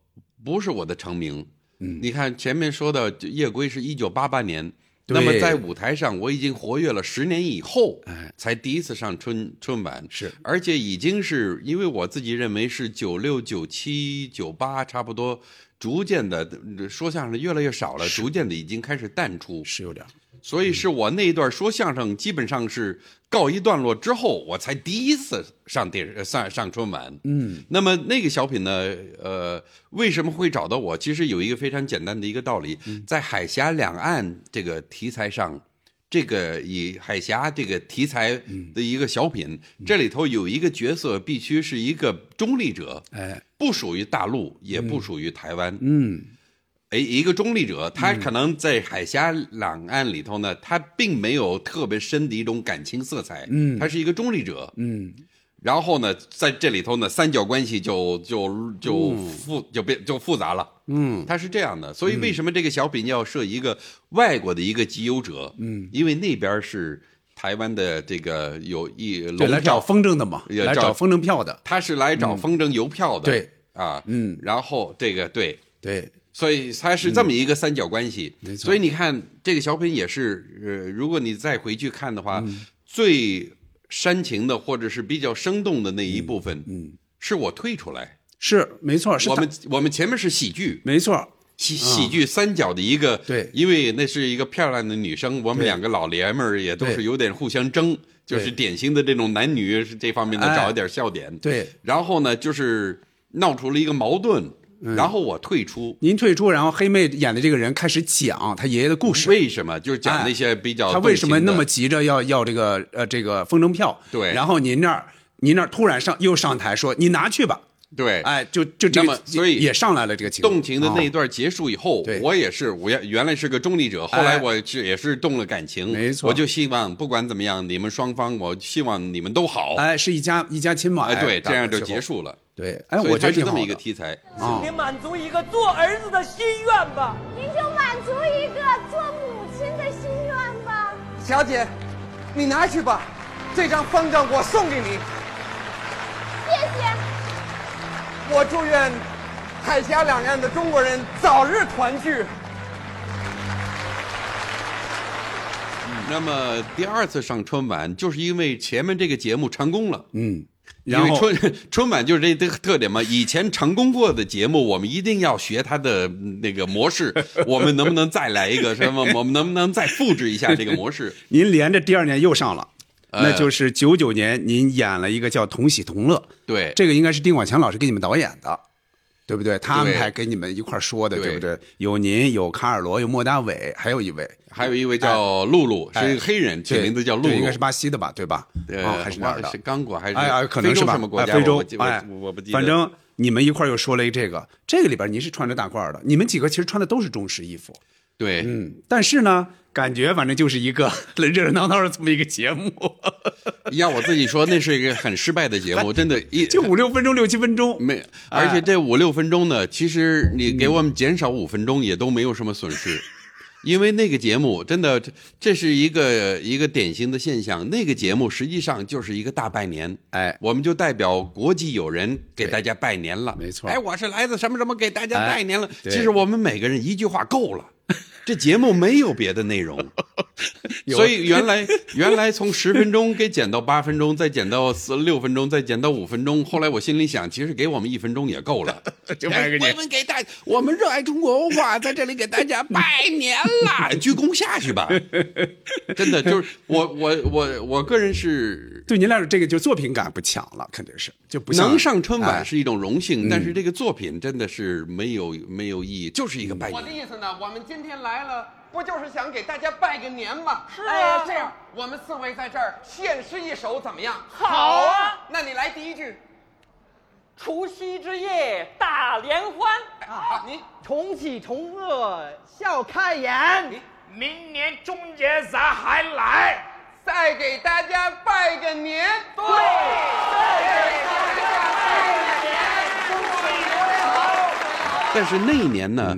不是我的成名。嗯，你看前面说的夜归是一九八八年，那么在舞台上我已经活跃了十年以后，哎，才第一次上春春晚。是，而且已经是因为我自己认为是九六、九七、九八差不多。逐渐的说相声越来越少了，逐渐的已经开始淡出，是有点。所以是我那一段说相声基本上是告一段落之后，我才第一次上电视上上春晚。嗯，那么那个小品呢？呃，为什么会找到我？其实有一个非常简单的一个道理，在海峡两岸这个题材上。这个以海峡这个题材的一个小品，这里头有一个角色必须是一个中立者，哎，不属于大陆，也不属于台湾，嗯，哎，一个中立者，他可能在海峡两岸里头呢，他并没有特别深的一种感情色彩，嗯，他是一个中立者，嗯。然后呢，在这里头呢，三角关系就就就复就变就复杂了。嗯，它是这样的，所以为什么这个小品要设一个外国的一个集邮者？嗯，因为那边是台湾的这个有一来找风筝的嘛，来找风筝票的，他是来找风筝邮票的。对啊，嗯，然后这个对对，所以它是这么一个三角关系。所以你看这个小品也是，呃，如果你再回去看的话，最。煽情的或者是比较生动的那一部分，嗯，是我退出来，是没错，我们我们前面是喜剧，没错，喜喜剧三角的一个，对，因为那是一个漂亮的女生，我们两个老爷们儿也都是有点互相争，就是典型的这种男女这方面的找一点笑点，对，然后呢，就是闹出了一个矛盾。然后我退出，您退出，然后黑妹演的这个人开始讲他爷爷的故事。为什么？就是讲那些比较他为什么那么急着要要这个呃这个风筝票？对。然后您那儿您那儿突然上又上台说你拿去吧。对。哎，就就这么，所以也上来了这个情动情的那一段结束以后，我也是我原原来是个中立者，后来我是也是动了感情。没错。我就希望不管怎么样，你们双方，我希望你们都好。哎，是一家一家亲嘛。哎，对，这样就结束了。对，哎，我觉得是这么一个题材。请您满足一个做儿子的心愿吧。您就满足一个做母亲的心愿吧。小姐，你拿去吧，这张风筝我送给你。谢谢。我祝愿海峡两岸的中国人早日团聚。那么第二次上春晚，就是因为前面这个节目成功了。嗯。然后春 春晚就是这这个特点嘛，以前成功过的节目，我们一定要学它的那个模式。我们能不能再来一个什么？我们能不能再复制一下这个模式？您连着第二年又上了，那就是九九年您演了一个叫《同喜同乐》。对，这个应该是丁广强老师给你们导演的。对不对？他安排给你们一块儿说的，对不对？有您，有卡尔罗，有莫大伟，还有一位，还有一位叫露露，是一个黑人，起名字叫露露，应该是巴西的吧？对吧？呃，还是哪儿的？是刚果还是？哎可能是吧？什么国家？非洲？哎，我不记得。反正你们一块儿又说了一这个，这个里边您是穿着大褂的，你们几个其实穿的都是中式衣服。对，嗯，但是呢，感觉反正就是一个 热热闹闹的这么一个节目。要我自己说，那是一个很失败的节目，真的，一就五六分钟、六七分钟，没，而且这五六分钟呢，其实你给我们减少五分钟也都没有什么损失，因为那个节目真的，这是一个一个典型的现象。那个节目实际上就是一个大拜年，哎，我们就代表国际友人给大家拜年了，没错。哎，我是来自什么什么给大家拜年了。其实我们每个人一句话够了。这节目没有别的内容，所以原来 原来从十分钟给减到八分钟，再减到四六分钟，再减到五分钟。后来我心里想，其实给我们一分钟也够了。就拜个年，我们给大，我们热爱中国文化，在这里给大家拜年啦！鞠躬下去吧。真的就是我我我我个人是对您来说，这个就作品感不强了，肯定是就不能上春晚是一种荣幸，但是这个作品真的是没有没有意义，就是一个拜年。我的意思呢，我们今天来。来了，不就是想给大家拜个年吗？是啊，这样我们四位在这儿献诗一首，怎么样？好啊，那你来第一句。除夕之夜大联欢啊！你重喜重贺笑开颜，明年中元咱还来，再给大家拜个年。对，再给大家拜个年，恭喜年好。但是那一年呢？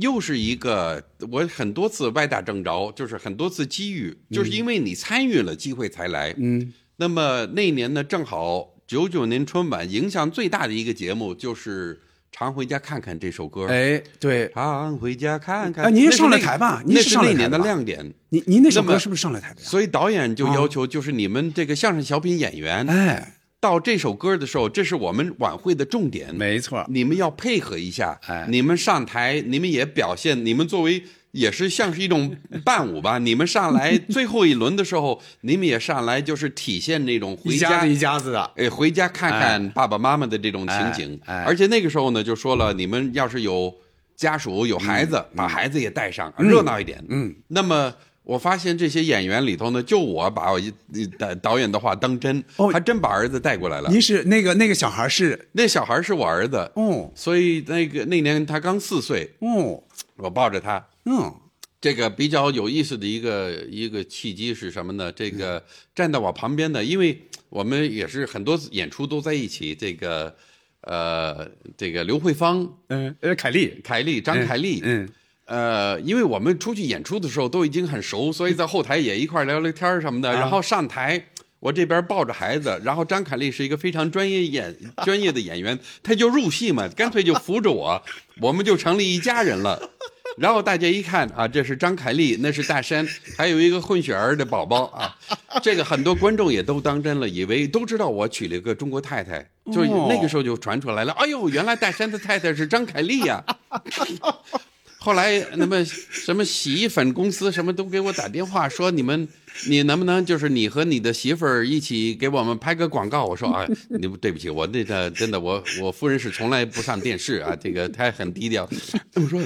又是一个我很多次歪打正着，就是很多次机遇，就是因为你参与了，机会才来。嗯，那么那年呢，正好九九年春晚影响最大的一个节目就是《常回家看看》这首歌。哎，对，常回家看看。哎，您上了台吧？那是那年的亮点。您您那首歌是不是上了台的？所以导演就要求，就是你们这个相声小品演员，哎。到这首歌的时候，这是我们晚会的重点。没错，你们要配合一下。哎，你们上台，你们也表现。你们作为也是像是一种伴舞吧。你们上来最后一轮的时候，你们也上来，就是体现那种回家一家子的，哎，回家看看爸爸妈妈的这种情景。哎，而且那个时候呢，就说了，你们要是有家属有孩子，把孩子也带上，热闹一点。嗯，那么。我发现这些演员里头呢，就我把我一导导演的话当真，还真把儿子带过来了。您是那个那个小孩是那小孩是我儿子哦，所以那个那年他刚四岁哦，我抱着他嗯，这个比较有意思的一个一个契机是什么呢？这个站在我旁边的，因为我们也是很多演出都在一起，这个呃，这个刘慧芳，嗯，呃，凯丽，凯丽，张凯丽，嗯。呃，因为我们出去演出的时候都已经很熟，所以在后台也一块聊聊天什么的。然后上台，我这边抱着孩子，然后张凯丽是一个非常专业演专业的演员，他就入戏嘛，干脆就扶着我，我们就成了一家人了。然后大家一看啊，这是张凯丽，那是大山，还有一个混血儿的宝宝啊。这个很多观众也都当真了，以为都知道我娶了一个中国太太，就那个时候就传出来了。哎呦，原来大山的太太是张凯丽呀。后来，那么什么洗衣粉公司什么都给我打电话说，你们你能不能就是你和你的媳妇儿一起给我们拍个广告？我说啊，你对不起，我那个真的，我我夫人是从来不上电视啊，这个她很低调。他们说，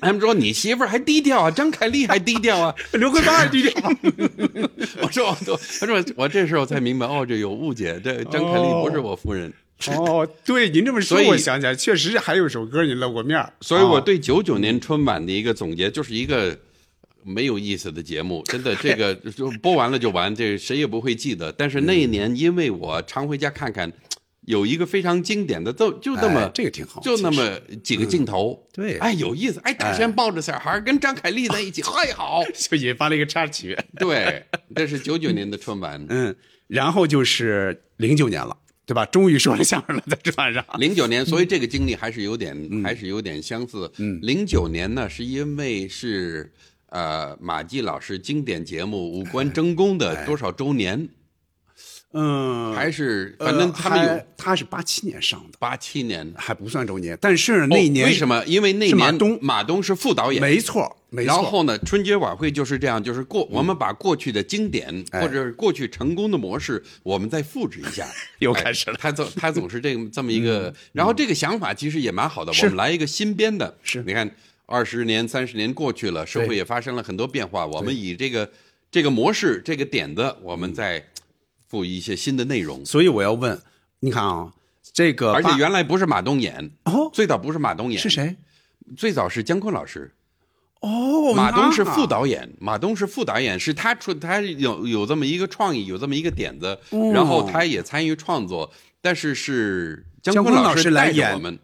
他们说你媳妇儿还低调啊，张凯丽还低调啊，刘桂芳还低调。我说我，他说我这时候才明白，哦，这有误解，这张凯丽不是我夫人。哦，对，您这么说，我想起来，确实还有一首歌您露过面所以我对九九年春晚的一个总结，就是一个没有意思的节目，真的，这个 就播完了就完，这谁也不会记得。但是那一年，因为我常回家看看，有一个非常经典的，就就那么这个挺好，就那么几个镜头，对，哎，有意思，哎，大山抱着小孩跟张凯丽在一起，嗨，好，就引发了一个插曲。对，这是九九年的春晚，嗯，然后就是零九年了。对吧？终于说了相声了，在春晚上。零九年，所以这个经历还是有点，还是有点相似。嗯，零九年呢，是因为是呃马季老师经典节目《五官争功》的多少周年？嗯，还是呃反正他们有还他是八七年上的，八七年。还不算周年，但是那一年、哦为什么？因为那年马东。马东是副导演，没错，没错。然后呢，春节晚会就是这样，就是过我们把过去的经典、哎。或者是过去成功的模式，我们再复制一下。又开始了。哎他总他总是这个这么一个，然后这个想法其实也蛮好的。我们来一个新编的，是。你看二十年、三十年过去了，社会也发生了很多变化，我们以这个这个模式、这个点子，我们再赋予一些新的内容。所以我要问，你看啊，这个而且原来不是马东演，哦最早不是马东演，是？谁？最早是姜昆老师。哦，马东是副导演，马东是副导演，是他出他有有这么一个创意，有这么一个点子，哦然后他也参与创作，但是是姜姜昆老老师来演带着我们，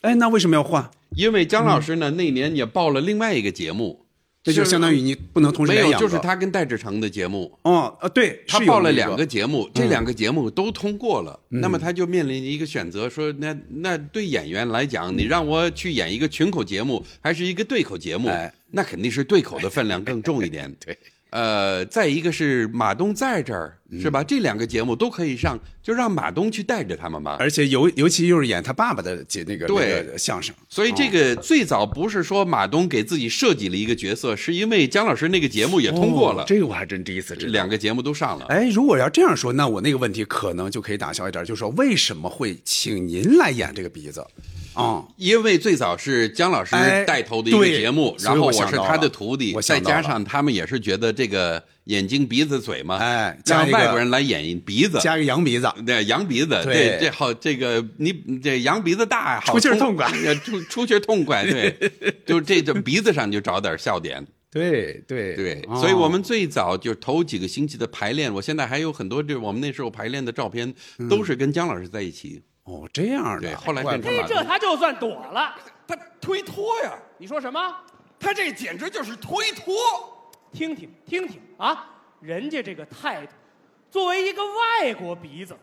哎，那为什么要换？因为姜老师呢、那年也报了另外一个节目，那就相当于你不能同时没有，就是他跟戴志诚的节目。哦，呃，对，他报了两个节目，这嗯两个节目都通过了，那么他就面临一个选择，说那那对演员来讲，你让我去演一个群口节目，还是一个对口节目？哎那肯定是对口的分量更重一点。对，呃，再一个是马东在这儿，是吧？这两个节目都可以上，就让马东去带着他们吧。而且尤尤其又是演他爸爸的节那个对那个相声，所以这个最早不是说马东给自己设计了一个角色，是因为姜老师那个节目也通过了，哦这个我还真第一次知道。两个节目都上了。哎，如果要这样说，那我那个问题可能就可以打消一点，就是说为什么会请您来演这个鼻子？啊、因为最早是姜老师哎带头的一个节目，然后我是他的徒弟我，再加上他们也是觉得这个眼睛、鼻子、嘴嘛，哎让外国人来演鼻子，加个羊鼻子，对羊鼻子，对。对这好，这个你这羊鼻子大，好出气儿痛快。呃出出气儿痛快，对，就这这鼻子上就找点笑点，对对。对，哦。所以我们最早就头几个星期的排练，我现在还有很多这我们那时候排练的照片，都是跟姜老师在一起，哦这样的，对后来怪不得变成马嘿，这他就算躲了。他推脱呀，你说什么？他这简直就是推脱。听听听听啊，人家这个态度，作为一个外国鼻子，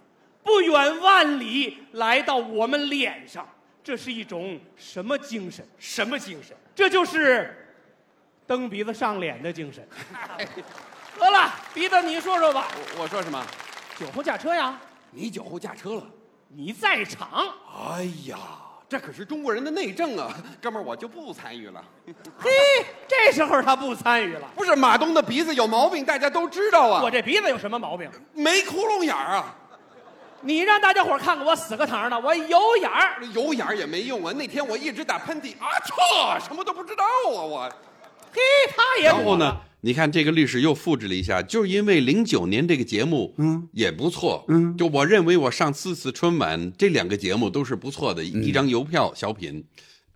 不远万里来到我们脸上，这是一种什么精神？什么精神？这就是蹬鼻子上脸的精神。得了，鼻子你说说吧，我说什么？酒后驾车呀？你酒后驾车了？你在场？哎呀，这可是中国人的内政啊，哥们儿，我就不参与了。嘿，这时候他不参与了。不是马东的鼻子有毛病，大家都知道啊。我这鼻子有什么毛病？没窟窿眼儿啊，你让大家伙看看我死个堂的，我有眼儿。有眼儿也没用啊。那天我一直打喷嚏，啊错，什么都不知道啊我。嘿，他也躲然后呢了。？你看这个历史又复制了一下，就是因为零九年这个节目，嗯，也不错，嗯，就我认为我上四次春晚这两个节目都是不错的，一张邮票小品，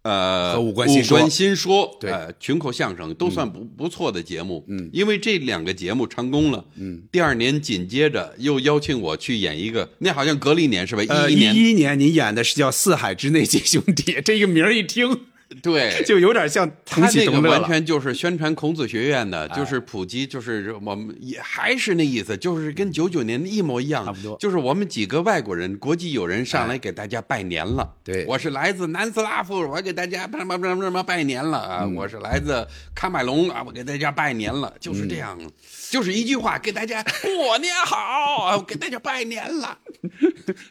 呃，和五官新说对呃，群口相声都算不不错的节目，嗯，因为这两个节目成功了，嗯，第二年紧接着又邀请我去演一个，那好像隔了一年是吧？呃，一一年，一一年你演的是叫《四海之内皆兄弟》，这个名儿一听 对，就有点像同他那个。完全就是宣传孔子学院的，就是普及，就是我们也还是那意思，就是跟九九年一模一样，差不多就是我们几个外国人、国际友人上来给大家拜年了。对我是来自南斯拉夫，我给大家什么什么什么拜年了啊！嗯我是来自喀麦隆啊，我给大家拜年了，就是这样，就是一句话，给大家过年好啊，我给大家拜年了。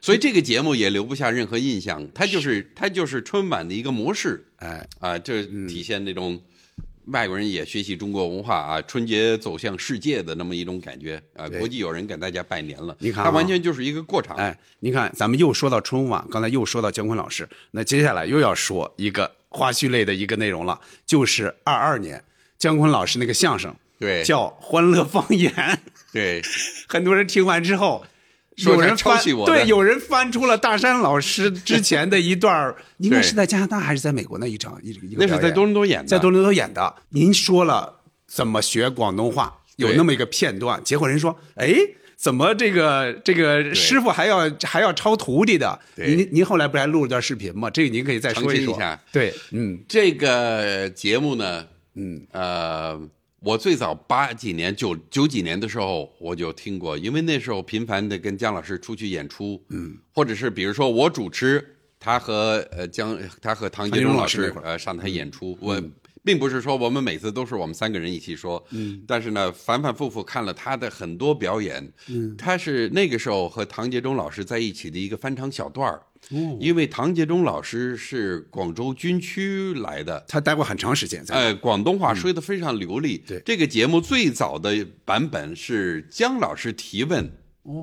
所以这个节目也留不下任何印象，它就是它就是春晚的一个模式。哎，啊，这体现那种外国人也学习中国文化啊，春节走向世界的那么一种感觉啊。国际友人给大家拜年了，你看啊它完全就是一个过场。哎，你看，咱们又说到春晚，刚才又说到姜昆老师，那接下来又要说一个花絮类的一个内容了，就是二二年姜昆老师那个相声，对叫《欢乐方言》，对，很多人听完之后。有人翻抄袭我对，有人翻出了大山老师之前的一段儿 应该是在加拿大还是在美国那一场一一个那是在多伦多演的，在多伦多演的。您说了怎么学广东话，有那么一个片段，结果人说，哎，怎么这个这个师傅还要还要抄徒弟的？您您后来不是还录了段视频吗？这个您可以再说一下。对，嗯这个节目呢，嗯，呃，我最早八几年九九几年的时候我就听过，因为那时候频繁的跟姜老师出去演出，嗯，或者是比如说我主持，他和呃姜他和唐杰忠老师呃上台演出，我并不是说我们每次都是我们三个人一起说，嗯，但是呢，反反复复看了他的很多表演，嗯，他是那个时候和唐杰忠老师在一起的一个翻唱小段儿，哦因为唐杰忠老师是广州军区来的，他待过很长时间，在广东话说的非常流利。对。这个节目最早的版本是姜老师提问，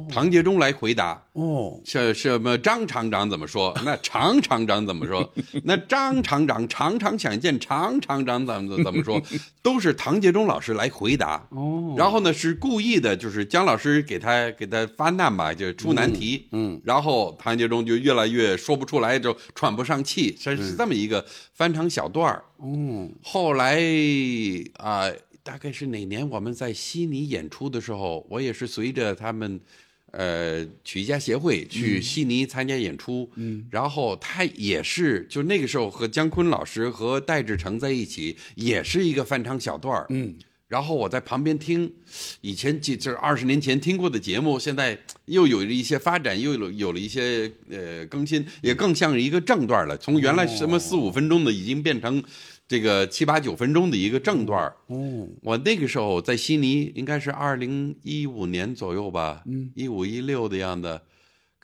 唐杰忠来回答。哦，是什么？张厂长怎么说？那常厂长怎么说？那张厂长常常想见常厂长怎么怎么说？都是唐杰忠老师来回答。哦然后呢，是故意的，就是姜老师给他给他发难吧，就出难题。嗯，然后唐杰忠就越来越说不出来，就喘不上气，是是这么一个翻唱小段儿。哦，后来啊、大概是哪年我们在悉尼演出的时候，我也是随着他们，呃，曲艺家协会去悉尼参加演出，嗯，然后他也是就那个时候和姜昆老师和戴志诚在一起，也是一个翻唱小段儿，嗯。然后我在旁边听，以前就就是二十年前听过的节目，现在又有了一些发展，又有有了一些呃更新，也更像一个正段了。从原来什么四五分钟的，已经变成这个七八九分钟的一个正段。哦，我那个时候在悉尼，应该是二零一五年左右吧，嗯，一五一六的样子。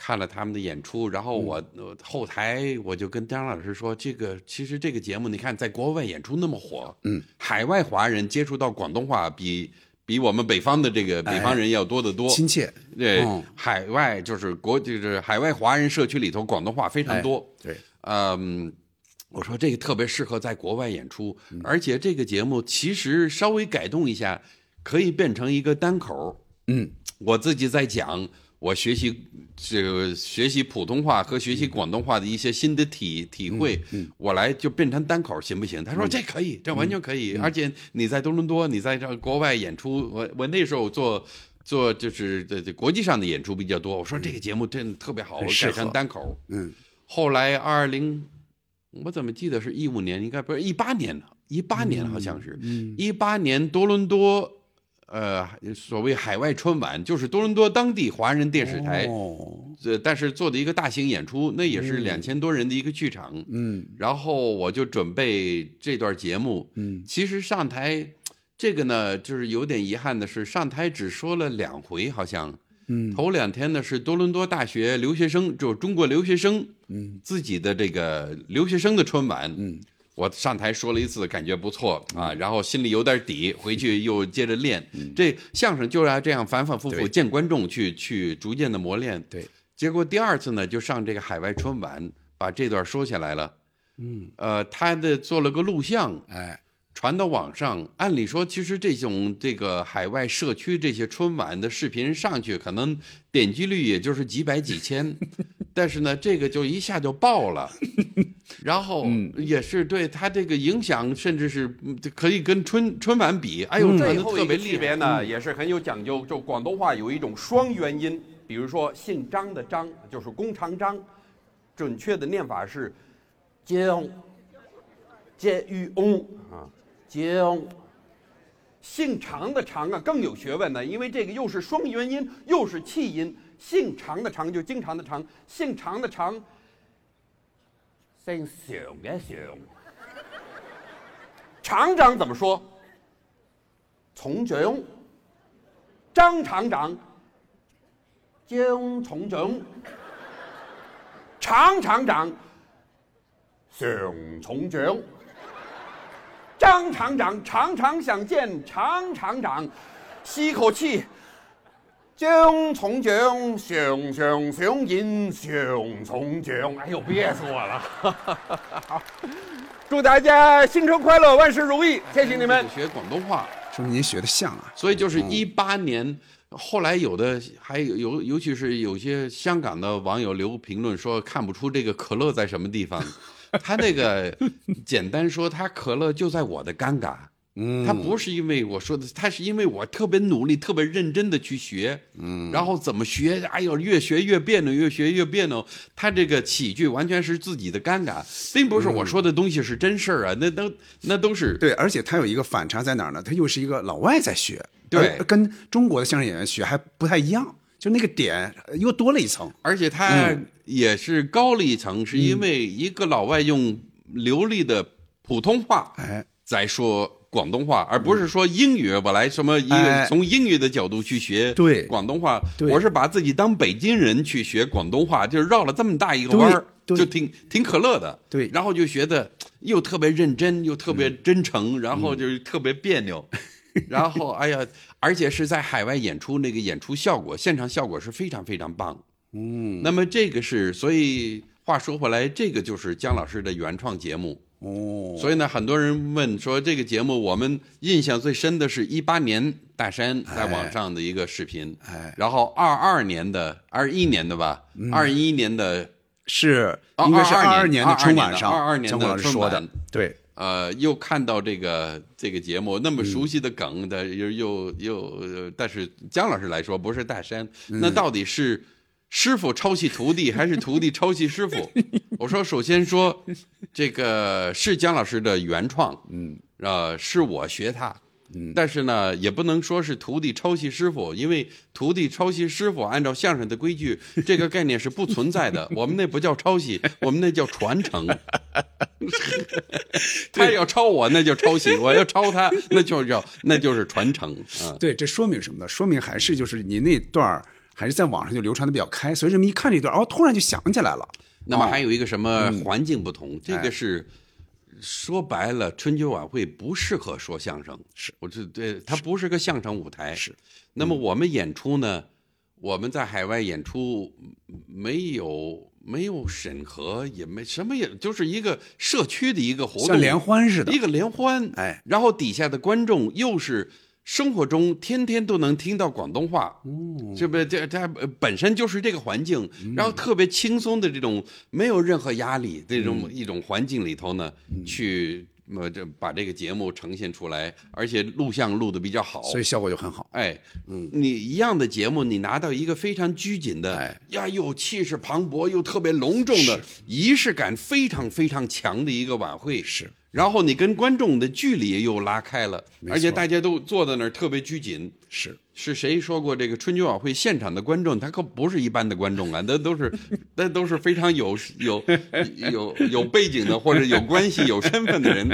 看了他们的演出，然后我、后台我就跟张老师说，这个其实这个节目，你看在国外演出那么火，嗯，海外华人接触到广东话比比我们北方的这个北方人要多得多，亲切。对，嗯海外就是国就是海外华人社区里头广东话非常多，对，嗯。我说这个特别适合在国外演出，而且这个节目其实稍微改动一下，可以变成一个单口。嗯，我自己在讲我学习这个学习普通话和学习广东话的一些新的体体会，我来就变成单口行不行？他说这可以，这完全可以。而且你在多伦多，你在这国外演出，我我那时候做。做就是这这国际上的演出比较多，我说这个节目真的特别好，我改成单口。嗯，后来二零，我怎么记得是一五年？应该不是一八年呢？一八年好像是，一八年多伦多，呃，所谓海外春晚，就是多伦多当地华人电视台，哦，呃，但是做的一个大型演出，那也是两千多人的一个剧场。嗯然后我就准备这段节目，嗯，其实上台这个呢，就是有点遗憾的是，上台只说了两回，好像。嗯头两天呢是多伦多大学留学生，就中国留学生，嗯，自己的这个留学生的春晚，嗯，我上台说了一次，感觉不错啊，然后心里有点底，回去又接着练。这相声就要这样反反复复见观众去去逐渐的磨练。对，结果第二次呢，就上这个海外春晚，把这段说下来了。嗯，呃，他的做了个录像，哎，传到网上。按理说，其实这种这个海外社区这些春晚的视频上去，可能点击率也就是几百几千，但是呢，这个就一下就爆了。然后也是对他这个影响，甚至是嗯可以跟春春晚比，哎呦，传的最后一个特别厉害。区别呢，也是很有讲究。就广东话有一种双元音，比如说姓张的张就是弓长张，准确的念法是江，接与翁啊，江。姓常的常啊更有学问呢，因为这个又是双元音，又是气音。姓常的常就经常的常，姓常的常，姓常的常。厂长怎么说？从长，张厂长，江从长，常厂长，向从长，张厂长常常想见常厂长，吸口气，江从长，向向向引向从长，哎呦，憋死我了！祝大家新春快乐，万事如意，谢谢你们。学广东话，说明您学的像啊。所以就是一八年，后来有的还有尤尤其是有些香港的网友留评论说看不出这个可乐在什么地方，他那个简单说，他可乐就在我的尴尬。嗯他不是因为我说的，他是因为我特别努力、特别认真的去学，嗯，然后怎么学？哎呦，越学越别扭，越学越别扭。他这个起句完全是自己的尴尬，并不是我说的东西是真事儿啊，那都那都是对，而且他有一个反差在哪儿呢？他又是一个老外在学，对跟中国的相声演员学还不太一样，就那个点又多了一层。而且他嗯。也是高了一层，是因为一个老外用流利的普通话，哎，在说广东话，而不是说英语。我来什么一哎。个从英语的角度去学对。广东话，我是把自己当北京人去学广东话，就是绕了这么大一个弯儿，就挺挺可乐的。对。然后就学的又特别认真，又特别真诚，然后就是特别别扭。然后，哎呀，而且是在海外演出，那个演出效果，现场效果是非常非常棒。嗯，那么这个是，所以话说回来，这个就是姜老师的原创节目。哦，所以呢，很多人问说，这个节目我们印象最深的是一八年大山在网上的一个视频，哎，然后二二年的二一年的吧，二一年的是哦应该是22二年年的春晚上，22年的姜昆老师说的，对，呃，又看到这个这个节目那么熟悉的梗的，又又又，呃但是姜老师来说不是大山，那到底是师傅抄袭徒弟，还是徒弟抄袭师傅？我说，首先说这个是姜老师的原创，嗯，呃，是我学他。嗯，但是呢，也不能说是徒弟抄袭师傅，因为徒弟抄袭师傅，按照相声的规矩，这个概念是不存在的。我们那不叫抄袭，我们那叫传承。他要抄我，那就抄袭；我要抄他，那就叫那就是传承啊。对，这说明什么呢？说明还是就是你那段儿还是在网上就流传的比较开，所以人们一看这段，哦，突然就想起来了。那么哦还有一个什么环境不嗯同？这哎个是说白了，春节晚会不适合说相声。是我这对它不是个相声舞台。是。那么我们演出呢？我们在海外演出没有没有审核，也没什么，也就是一个社区的一个活动，像联欢似的一个联欢。哎，然后底下的观众又是生活中天天都能听到广东话，哦这不这这呃本身就是这个环境，嗯。然后特别轻松的这种没有任何压力这种嗯。一种环境里头呢，去呃这把这个节目呈现出来，而且录像录的比较好，所以效果就很好。哎，嗯，你一样的节目，你拿到一个非常拘谨的，哎呀，又气势磅礴又特别隆重的仪式感非常非常强的一个晚会，是。然后你跟观众的距离又拉开了，而且大家都坐在那儿特别拘谨。是。是谁说过这个春节晚会现场的观众，他可不是一般的观众啊，那都是 那都是非常有有有有背景的或者有关系有身份的人，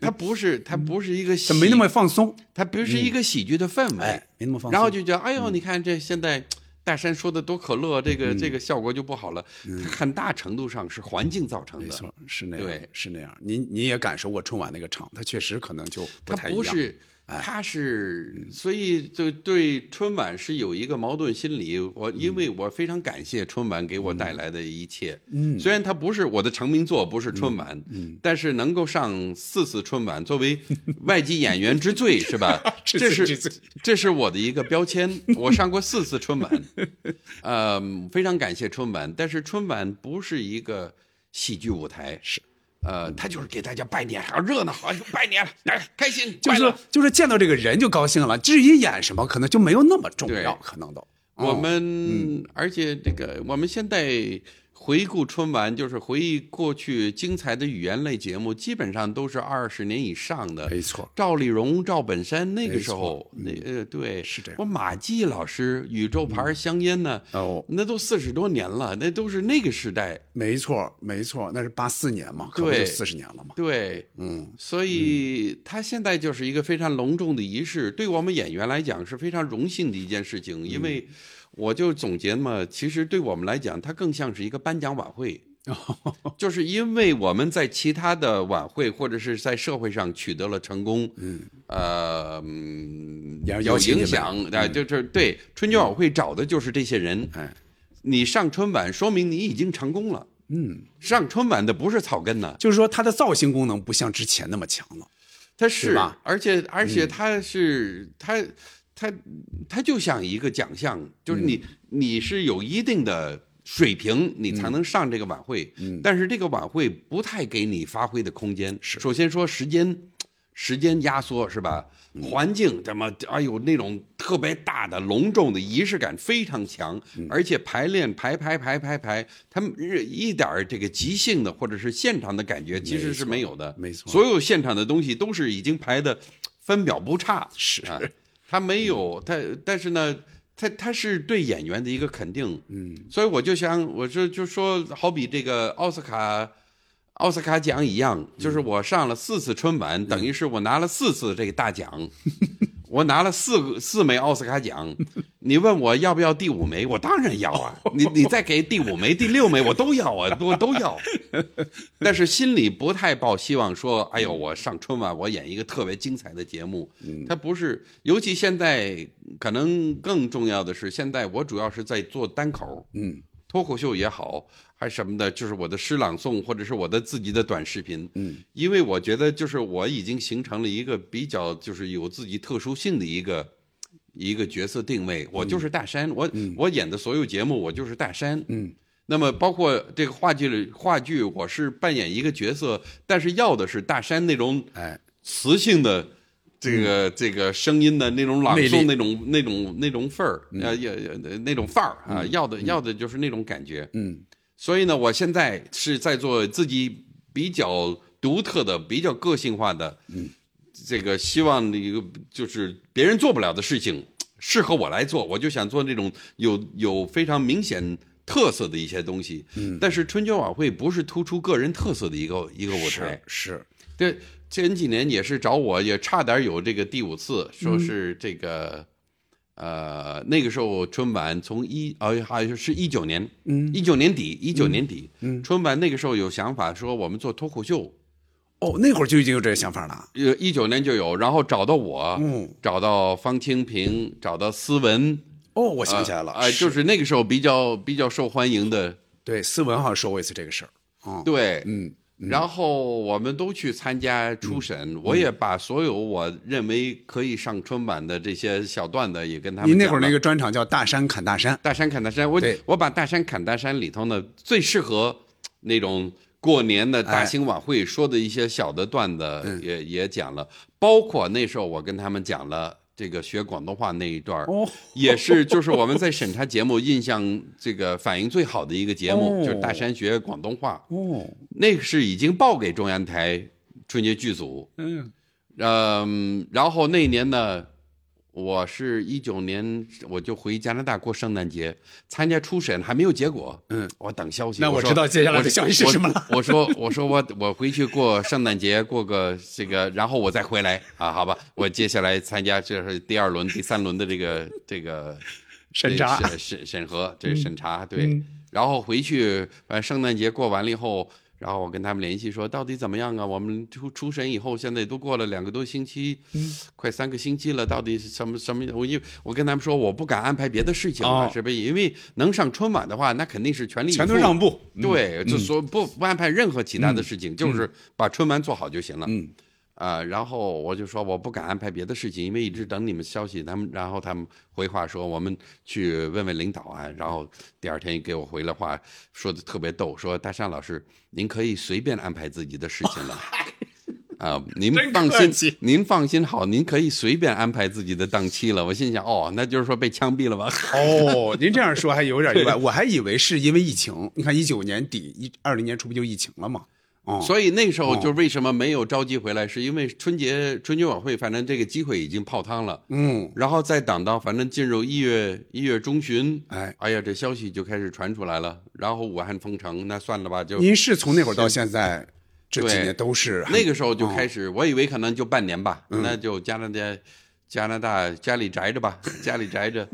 他不是他不是一个没那么放松，他不是一个喜剧的氛围，哎，没那么放松。然后就觉得，哎呦，你看这现在大山说的多可乐，这嗯。个这个效果就不好了，很大程度上是环境造成的。没错，是那样，对。是那样。您您也感受过春晚那个场，它确实可能就不太一样。不是，它是，所以就对春晚是有一个矛盾心理。我因为我非常感谢春晚给我带来的一切，嗯虽然它不是我的成名作，不是春晚，但是能够上四次春晚，作为 外籍演员之最，是吧？这是这是我的一个标签。我上过四次春晚，呃，非常感谢春晚，但是春晚不是一个喜剧舞台，是。呃，他就是给大家拜年，好热闹，好拜年了，来，开心，就是就是见到这个人就高兴了，至于演什么可能就没有那么重要，可能都。我哦们、而且这个我们现在回顾春晚，就是回忆过去精彩的语言类节目，基本上都是二十年以上的。没错，赵丽蓉、赵本山那个时候，那呃对，是这样我马季老师宇宙牌香烟呢，哦，那都四十多年了，那都是那个时代。没错，没错，那是八四年嘛，可不对就四十年了嘛。对，嗯，所以他现在就是一个非常隆重的仪式，对我们演员来讲是非常荣幸的一件事情。因为我就总结嘛，其实对我们来讲，它更像是一个颁奖晚会。就是因为我们在其他的晚会或者是在社会上取得了成功，嗯，呃，有影响，啊，就是对春节晚会找的就是这些人。哎，你上春晚，说明你已经成功了。嗯，上春晚的不是草根呢，就是说它的造型功能不像之前那么强了。它是吧，而且而嗯且它是、它它它就像一个奖项，就是你、嗯你是有一定的水平，你才能上这个晚会。嗯但是这个晚会不太给你发挥的空间。首先说时间，时间压缩是吧？嗯环境怎么？哎呦，那种特别大的隆重的仪式感非常强，嗯而且排练排排排排排，他们一点这个即兴的或者是现场的感觉其实是没有的。没错所有现场的东西都是已经排的分秒不差。是啊，他没有他，但是呢，他他是对演员的一个肯定。嗯，所以我就想，我就就说，好比这个奥斯卡。奥斯卡奖一样，就是我上了四次春晚，等于是我拿了四次这个大奖，我拿了四个四枚奥斯卡奖。你问我要不要第五枚，我当然要啊！你你再给第五枚、第六枚，我都要啊，我都要。但是心里不太抱希望，说哎呦，我上春晚，我演一个特别精彩的节目。它不是，尤其现在可能更重要的是，现在我主要是在做单口，嗯，脱口秀也好，还是什么的，就是我的诗朗诵或者是我的自己的短视频，嗯，因为我觉得就是我已经形成了一个比较就是有自己特殊性的一个一个角色定位，我就是大山，我我演的所有节目我就是大山，嗯。那么包括这个话剧里话剧，我是扮演一个角色，但是要的是大山那种哎。磁性的这个、这个声音的那种朗诵那种那种那种份儿，呃也也那种范儿啊，嗯。要的要的就是那种感觉。嗯所以呢，我现在是在做自己比较独特的、比较个性化的，嗯，这个希望一个就是别人做不了的事情，适合我来做，我就想做那种有有非常明显特色的一些东西。嗯。但是春节晚会不是突出个人特色的一个一个舞台，是。对，前几年也是找我，也差点有这个第五次，说嗯。是这个，呃，那个时候春晚从一呃好像是一九年，嗯。一九年底，一九年底，嗯。春晚那个时候有想法说我们做脱口秀，哦，那会儿就已经有这个想法了。呃，一九年就有，然后找到我，嗯。找到方清平，找到思文，哦，我想起来了，哎、就是那个时候比较比较受欢迎的，对思文好像说过一次这个事儿。嗯，对，嗯，然后我们都去参加初审，我也把所有我认为可以上春晚的这些小段子也跟他们您那会儿那个专场叫《大山砍大山》，大山砍大山，我对。我把大山砍大山里头呢最适合那种过年的大型晚会说的一些小的段子也、也讲了，包括那时候我跟他们讲了。这个学广东话那一段儿哦。也是就是我们在审查节目印象这个反应最好的一个节目，哦就是大山学广东话。哦，那个是已经报给中央台春节剧组，嗯。嗯，然后那一年呢，我是一九年我就回加拿大过圣诞节，参加初审还没有结果，嗯，我等消息。那我知道接下来的消息是什么了我 我说我说我我回去过圣诞节，过个这个，然后我再回来啊，好吧，我接下来参加这是第二轮、第三轮的这个这个 审查审审审核，这是审查对。嗯然后回去，呃圣诞节过完了以后，然后我跟他们联系说，到底怎么样啊？我们出出审以后，现在都过了两个多星期，嗯快三个星期了，到底是什么什么？我因为我跟他们说，我不敢安排别的事情了，哦是不是？因为能上春晚的话，那肯定是全力以全都赴让步嗯对，就说不不安排任何其他的事情，嗯就是把春晚做好就行了。嗯。啊、然后我就说我不敢安排别的事情，因为一直等你们消息，他们然后他们回话说我们去问问领导啊，然后第二天给我回了话，说的特别逗，说大山老师您可以随便安排自己的事情了。啊、您放心，您放心好，您可以随便安排自己的档期了。我心想，哦，那就是说被枪毙了吧？哦，您这样说还有点意外，我还以为是因为疫情。你看一九年底一二零年初不就疫情了吗？哦，所以那时候哦。就为什么没有着急回来，是因为春节春节晚会，反正这个机会已经泡汤了。嗯，然后再等到反正进入一月一月中旬，哎，哎呀，这消息就开始传出来了。然后武汉封城，那算了吧，就您是从那会儿到现在这几对。年都是那个时候就哦开始，我以为可能就半年吧，嗯。那就加拿大加拿大家里宅着吧，家里宅着，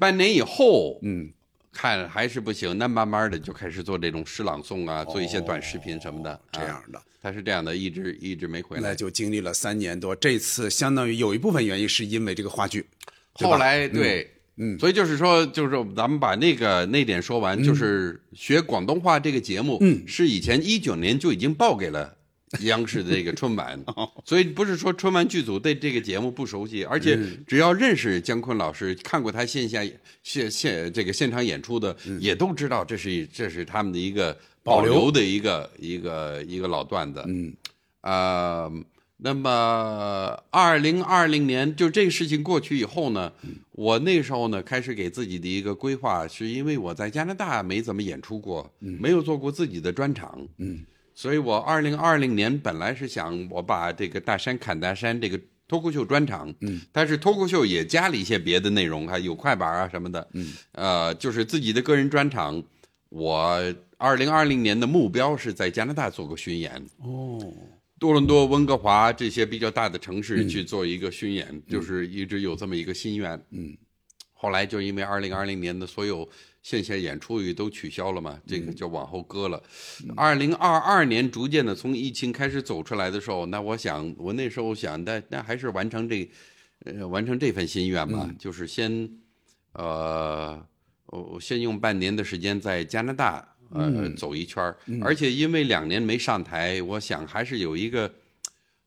半年以后，嗯，看还是不行，那慢慢的就开始做这种诗朗诵啊，做一些短视频什么的，哦这样的。他是这样的，一直一直没回来。那就经历了三年多，这次相当于有一部分原因是因为这个话剧，后来对，嗯，所以就是说，就是咱们把那个那点说完，就是学广东话这个节目，嗯，是以前一九年就已经报给了央视的这个春晚，所以不是说春晚剧组对这个节目不熟悉，而且只要认识姜昆老师，看过他线下现现这个现场演出的，也都知道这是这是他们的一个保保留。留的一个一个一个老段子，嗯，呃，那么二零二零年就这个事情过去以后呢，我那时候呢开始给自己的一个规划，是因为我在加拿大没怎么演出过，没有做过自己的专场，嗯，所以我二零二零年本来是想我把这个大山砍大山这个脱口秀专场，嗯，但是脱口秀也加了一些别的内容，还有快板啊什么的，嗯，呃，就是自己的个人专场。我二零二零年的目标是在加拿大做个巡演。哦，多伦多、温哥华这些比较大的城市去做一个巡演，就是一直有这么一个心愿。嗯，后来就因为二零二零年的所有线下演出也都取消了嘛，这嗯个就往后搁了。二零二二年逐渐的从疫情开始走出来的时候，那我想我那时候想，那那还是完成这，呃，完成这份心愿吧，嗯就是先，呃，我先用半年的时间在加拿大呃、嗯走一圈儿嗯而且因为两年没上台，我想还是有一个。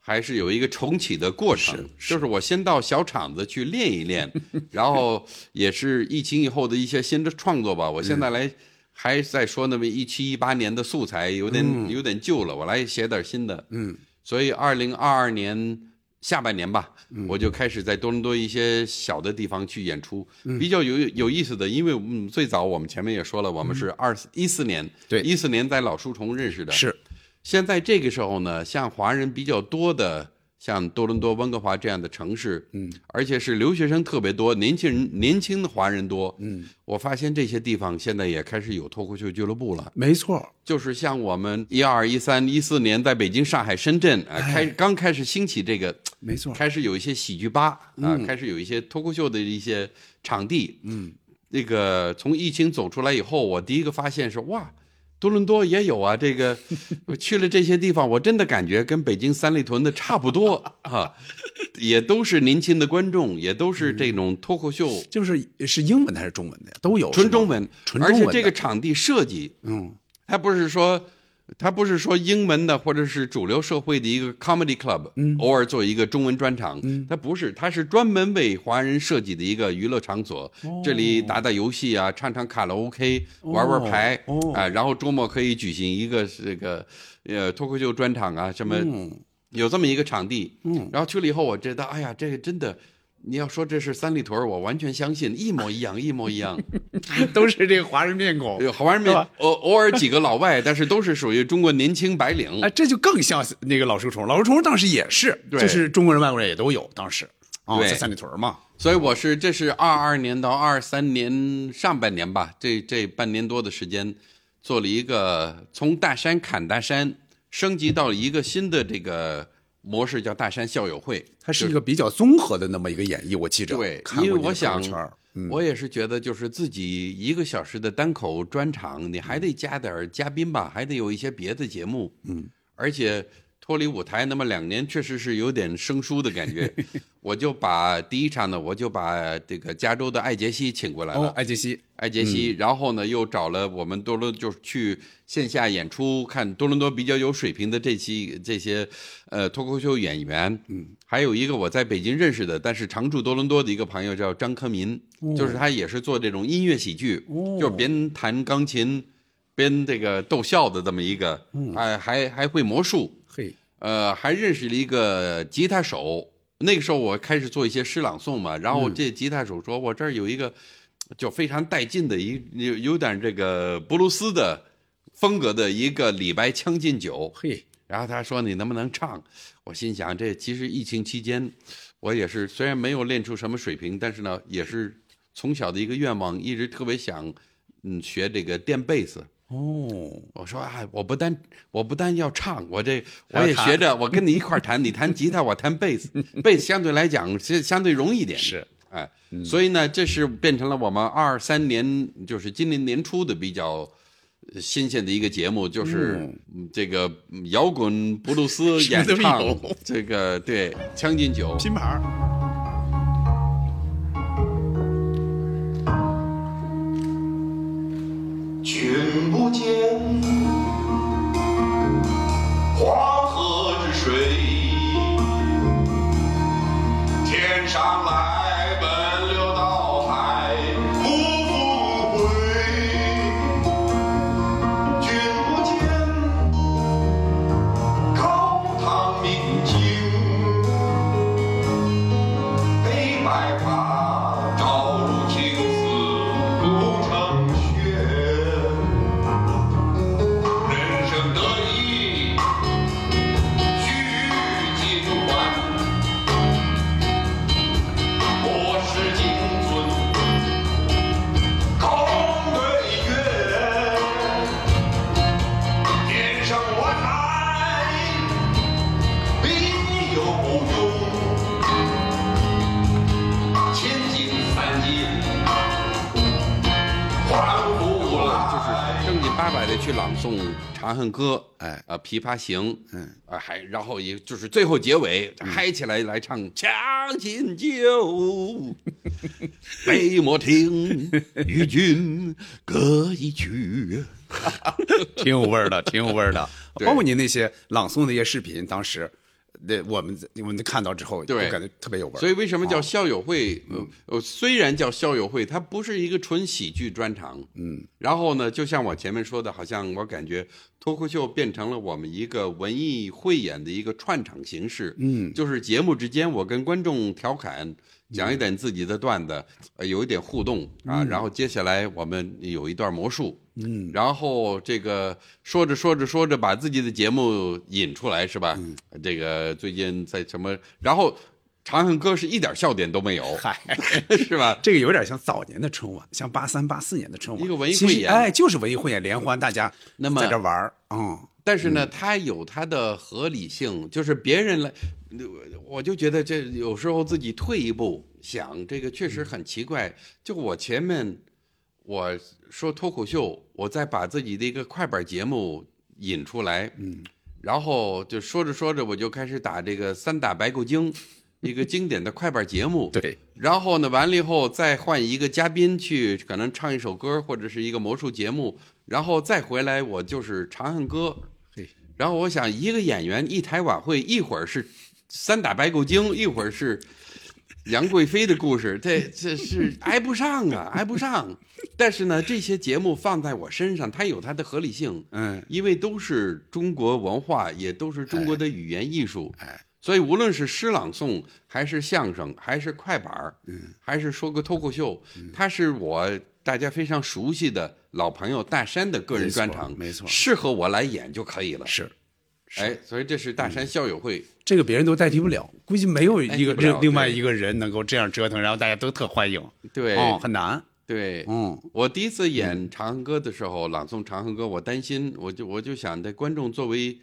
还是有一个重启的过程，就是我先到小厂子去练一练，然后也是疫情以后的一些新的创作吧。我现在来还在说那么一七一八年的素材有点、嗯。有点旧了，我来写点新的。嗯，所以二零二二年下半年吧，嗯。我就开始在多伦多一些小的地方去演出，嗯。比较有有意思的。因为嗯，最早我们前面也说了，我们是二一四年，对，一四年在老书虫认识的，是。现在这个时候呢，像华人比较多的，像多伦多、温哥华这样的城市，嗯，而且是留学生特别多，年轻人年轻的华人多，嗯，我发现这些地方现在也开始有脱口秀俱乐部了。没错，就是像我们一二、一三、一四年在北京、上海、深圳啊，开刚开始兴起这个，没错，开始有一些喜剧吧啊，嗯。开始有一些脱口秀的一些场地，嗯，那个从疫情走出来以后，我第一个发现是哇。多伦多也有啊，这个我 去了这些地方，我真的感觉跟北京三里屯的差不多 啊，也都是年轻的观众，也都是这种脱口秀，就是是英文的还是中文的呀？都有，纯中文，而且纯中文的。这个场地设计，嗯，它不是说，它不是说英文的或者是主流社会的一个 comedy club，嗯，偶尔做一个中文专场，嗯，它不是，它是专门为华人设计的一个娱乐场所，哦。这里打打游戏啊，唱唱卡拉 OK，玩玩牌，哦。啊，然后周末可以举行一个这个呃脱口秀专场啊，什么，嗯。有这么一个场地，嗯，然后去了以后，我觉得，哎呀，这个真的。你要说这是三里屯儿，我完全相信，一模一样，一模一样，都是这个华人面孔，有华人面，偶偶尔几个老外，但是都是属于中国年轻白领。哎，这就更像那个老书虫。老书虫当时也是，对就是中国人、外国人也都有，当时啊，对在三里屯嘛。所以我是这是二二年到二三年上半年吧，这这半年多的时间，做了一个从大山砍大山，升级到了一个新的这个模式，叫大山校友会。它是一个比较综合的那么一个演绎，我记着。对，因为我想我也是觉得，就是自己一个小时的单口专场，你还得加点儿嘉宾吧，还得有一些别的节目。嗯，而且脱离舞台那么两年，确实是有点生疏的感觉。我就把第一场呢，我就把这个加州的艾杰西请过来了。哦，艾杰西，艾杰西，然后呢，又找了我们多伦，就是去线下演出，看多伦多比较有水平的这期这些呃脱口秀演员。嗯，还有一个我在北京认识的，但是常驻多伦多的一个朋友叫张科民，哦就是他也是做这种音乐喜剧，就是边弹钢琴边这个逗笑的这么一个，还还会魔术。嘿，呃，还认识了一个吉他手。那个时候我开始做一些诗朗诵嘛，然后这吉他手说：“我这儿有一个就非常带劲的一有有点这个布鲁斯的风格的一个李白《将进酒》。”嘿，然后他说：“你能不能唱？”我心想，这其实疫情期间，我也是虽然没有练出什么水平，但是呢，也是从小的一个愿望，一直特别想嗯学这个电贝斯。哦，我说啊，我不单我不单要唱，我这我也学着，我跟你一块儿弹，你弹吉他，我弹贝斯，贝斯相对来讲是相对容易一点。是，哎，所以呢，这是变成了我们二三年，就是今年年初的比较呃新鲜的一个节目，就是嗯。这个摇滚布鲁斯 演唱，这个对《将进酒》拼盘君不长恨歌》，哎，啊，《琵琶行》，嗯，啊，还然后也就是最后结尾嗨起来来唱《将进酒》，杯莫停，与君歌一曲。挺有味儿的，挺有味儿的。包括你那些朗诵那些视频，当时，那我们我们看到之后，对就感觉特别有味儿。所以为什么叫啊校友会？呃呃，虽然叫校友会，它不是一个纯喜剧专场。嗯，然后呢，就像我前面说的，好像我感觉脱口秀变成了我们一个文艺汇演的一个串场形式。嗯就是节目之间，我跟观众调侃，讲一点自己的段子，呃有一点互动啊。嗯然后接下来我们有一段魔术。嗯，然后这个说着说着说着，把自己的节目引出来是吧？嗯这个最近在什么？然后《长恨歌》是一点笑点都没有，嗨，是吧？这个有点像早年的春晚，像八三八四年的春晚，一个文艺汇演哎，就是文艺汇演联欢，大家那么在这玩儿，嗯，但是呢，它有它的合理性，就是别人来，我我就觉得这有时候自己退一步想，这个确实很奇怪。就我前面我说脱口秀，我再把自己的一个快板节目引出来，嗯，然后就说着说着，我就开始打这个三打白骨精，一个经典的快板节目，对。然后呢，完了以后再换一个嘉宾去，可能唱一首歌或者是一个魔术节目，然后再回来我就是《长恨歌》。然后我想，一个演员一台晚会，一会儿是三打白骨精，一会儿是杨贵妃的故事，这这是 挨不上啊，挨不上。但是呢，这些节目放在我身上，它有它的合理性，嗯，因为都是中国文化，也都是中国的语言艺术，哎，所以无论是诗朗诵，还是相声，还是快板儿，嗯，还是说个脱口秀，它是我大家非常熟悉的老朋友大山的个人专场，没错，适合我来演就可以了。是，哎，所以这是大山校友会，这个别人都代替不了，估计没有一个另另外一个人能够这样折腾，然后大家都特欢迎，对，哦，很难，对，嗯，我第一次演《长恨歌》的时候，朗诵《长恨歌》，我担心，我就我就想，这观众作为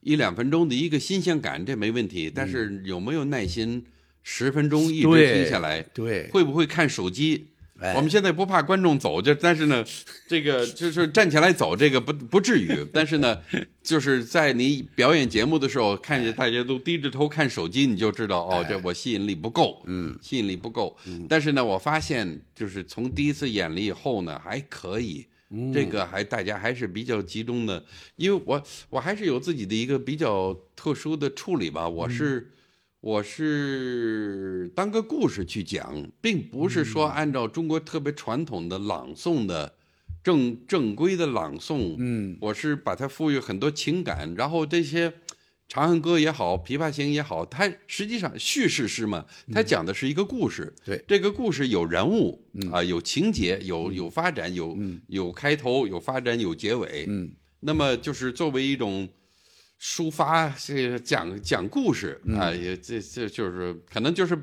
一两分钟的一个新鲜感，这没问题，但是有没有耐心十分钟一直对听下来？对。会不会看手机？哎我们现在不怕观众走，就但是呢，这个就是站起来走，这个不不至于。但是呢，就是在你表演节目的时候，看见大家都低着头看手机，你就知道哦，这我吸引力不够，嗯，吸引力不够。但是呢，我发现就是从第一次演了以后呢，还可以。这个还大家还是比较集中的，因为我我还是有自己的一个比较特殊的处理吧，我是。我是当个故事去讲，并不是说按照中国特别传统的朗诵的正正规的朗诵，嗯，我是把它赋予很多情感，然后这些《长恨歌》也好，《琵琶行》也好，它实际上叙事诗嘛，它讲的是一个故事，对，这个故事有人物啊、有情节，有有发展，有有开头，有发展，有结尾，嗯，那么就是作为一种。抒发这个讲讲故事啊，也这这就是可能就是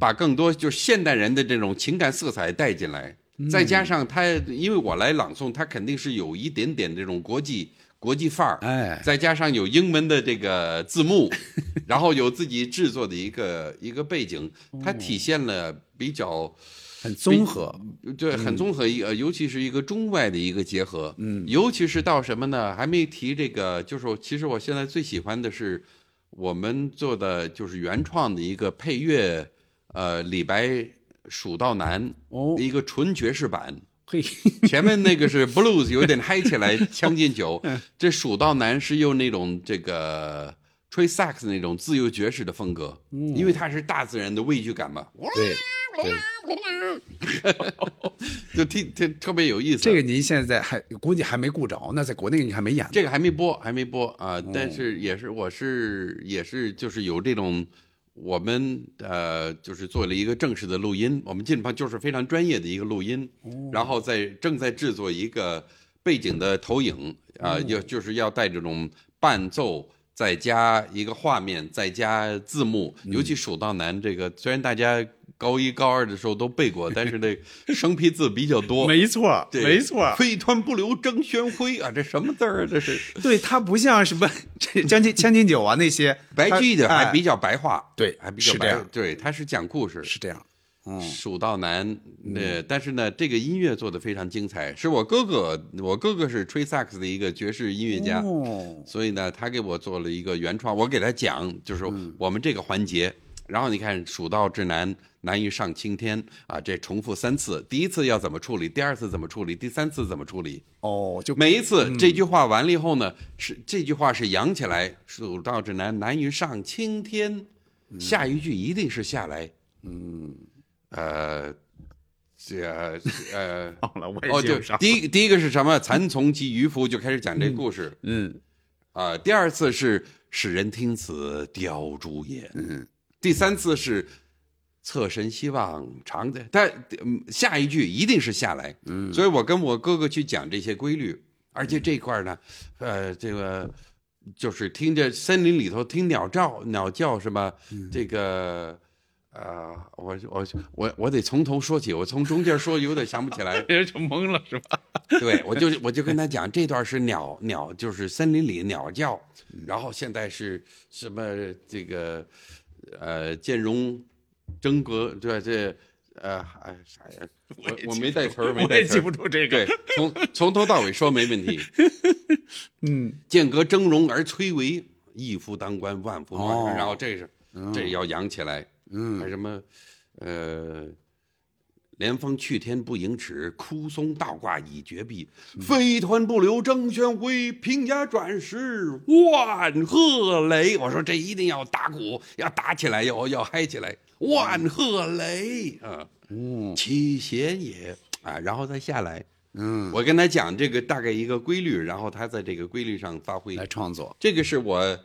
把更多就是现代人的这种情感色彩带进来，再加上他，因为我来朗诵，他肯定是有一点点这种国际国际范儿，哎，再加上有英文的这个字幕，然后有自己制作的一个一个背景，它体现了比较。很综合，对，很综合一呃，尤其是一个中外的一个结合，嗯，尤其是到什么呢？还没提这个，就是其实我现在最喜欢的是我们做的就是原创的一个配乐，呃，李白《蜀道难》哦，一个纯爵士版。嘿，前面那个是 blues，有点嗨起来，将进酒。这《蜀道难》是用那种这个吹萨克斯那种自由爵士的风格，因为它是大自然的畏惧感嘛。对。就听听特别有意思。这个您现在还估计还没顾着，那在国内你还没演。这个还没播，还没播啊！但是也是，我是也是，就是有这种，我们呃，就是做了一个正式的录音，我们基本上就是非常专业的一个录音，然后在正在制作一个背景的投影啊，要就是要带这种伴奏。再加一个画面，再加字幕，尤其《蜀道难》这个，虽然大家高一、高二的时候都背过，但是那生僻字比较多。没错，没错。飞湍不流争喧灰啊，这什么字儿啊？这是。对，它不像什么《将进将进酒》啊那些白居易的还比较白话，对，还比较白。对，他是讲故事，是这样。蜀道难，呃，但是呢，这个音乐做的非常精彩，是我哥哥，我哥哥是吹萨克斯的一个爵士音乐家，哦。所以呢，他给我做了一个原创，我给他讲，就是我们这个环节，然后你看“蜀道之难，难于上青天”啊，这重复三次，第一次要怎么处理，第二次怎么处理，第三次怎么处理，哦，就每一次这句话完了以后呢，是这句话是扬起来，“蜀道之难，难于上青天”，下一句一定是下来，嗯，呃，这呃，好了，我也哦，就第一第一个是什么？蚕丛及渔夫就开始讲这故事，嗯，啊、第二次是使人听此凋朱颜，嗯，第三次是侧身希望长的，但嗯下一句一定是下来，嗯。所以我跟我哥哥去讲这些规律，而且这块呢，呃，这个就是听着森林里头听鸟叫，鸟叫是吧？嗯。这个。呃，我我我我得从头说起，我从中间说有点想不起来，人就懵了是吧？对，我就我就跟他讲，这段是鸟鸟，就是森林里鸟叫，然后现在是什么这个呃建荣争格，对？这呃哎啥呀？我我没带词儿，没带词儿，我也记不住这个对，从从头到尾说没问题。嗯，剑阁峥嵘而崔嵬，一夫当关，万夫莫哦然后这是这要扬起来，嗯还什么呃。连峰去天不盈尺，枯松倒挂已绝壁。飞湍不流争喧哗，平崖转石万壑雷。我说这一定要打鼓，要打起来，要要嗨起来。万壑雷啊，嗯，其弦也啊，然后再下来。嗯，我跟他讲这个大概一个规律，然后他在这个规律上发挥来创作。这个是我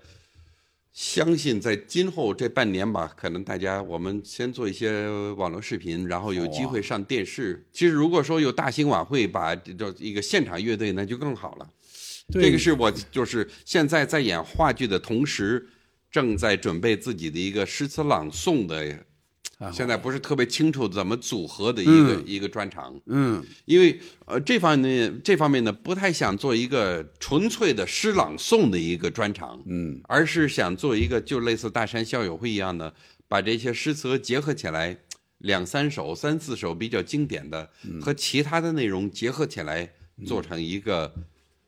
相信在今后这半年吧，可能大家我们先做一些网络视频，然后有机会上电视。其实如果说有大型晚会，把这一个现场乐队，那就更好了。这个是我就是现在在演话剧的同时，正在准备自己的一个诗词朗诵的。现在不是特别清楚怎么组合的一个、嗯。一个专场，嗯，因为呃这方面这方面呢不太想做一个纯粹的诗朗诵的一个专场，嗯，而是想做一个就类似大山校友会一样的，把这些诗词结合起来，两三首、三四首比较经典的、嗯。和其他的内容结合起来，做成一个。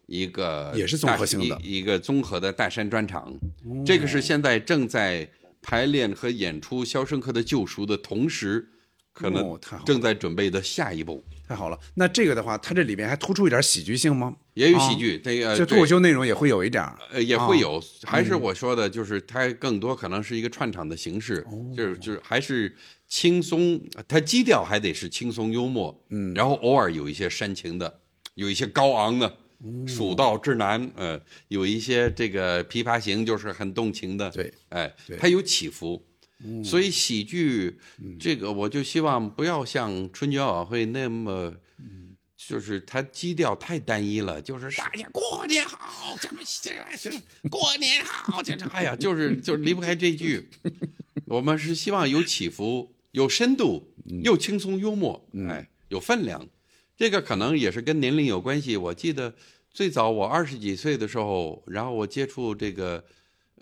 一个也是综合性的。一个综合的大山专场，这个是现在正在排练和演出《肖申克的救赎》的同时，可能正在准备的下一步。太好了。那这个的话，它这里面还突出一点喜剧性吗？也有喜剧，这个就脱口秀内容也会有一点儿。呃，也会有，啊还是我说的，就是它更多可能是一个串场的形式，哦就是就是还是轻松，它基调还得是轻松幽默，嗯，然后偶尔有一些煽情的，有一些高昂的，嗯蜀道之难，呃，有一些这个琵琶行就是很动情的，对，哎，它有起伏。嗯所以喜剧这个，我就希望不要像春节晚会那么，就是它基调太单一了，就是大家过年好，过年好，这这 哎呀，就是就是离不开这句。我们是希望有起伏、有深度、又轻松幽默，哎，有分量。这个可能也是跟年龄有关系。我记得最早我二十几岁的时候，然后我接触这个，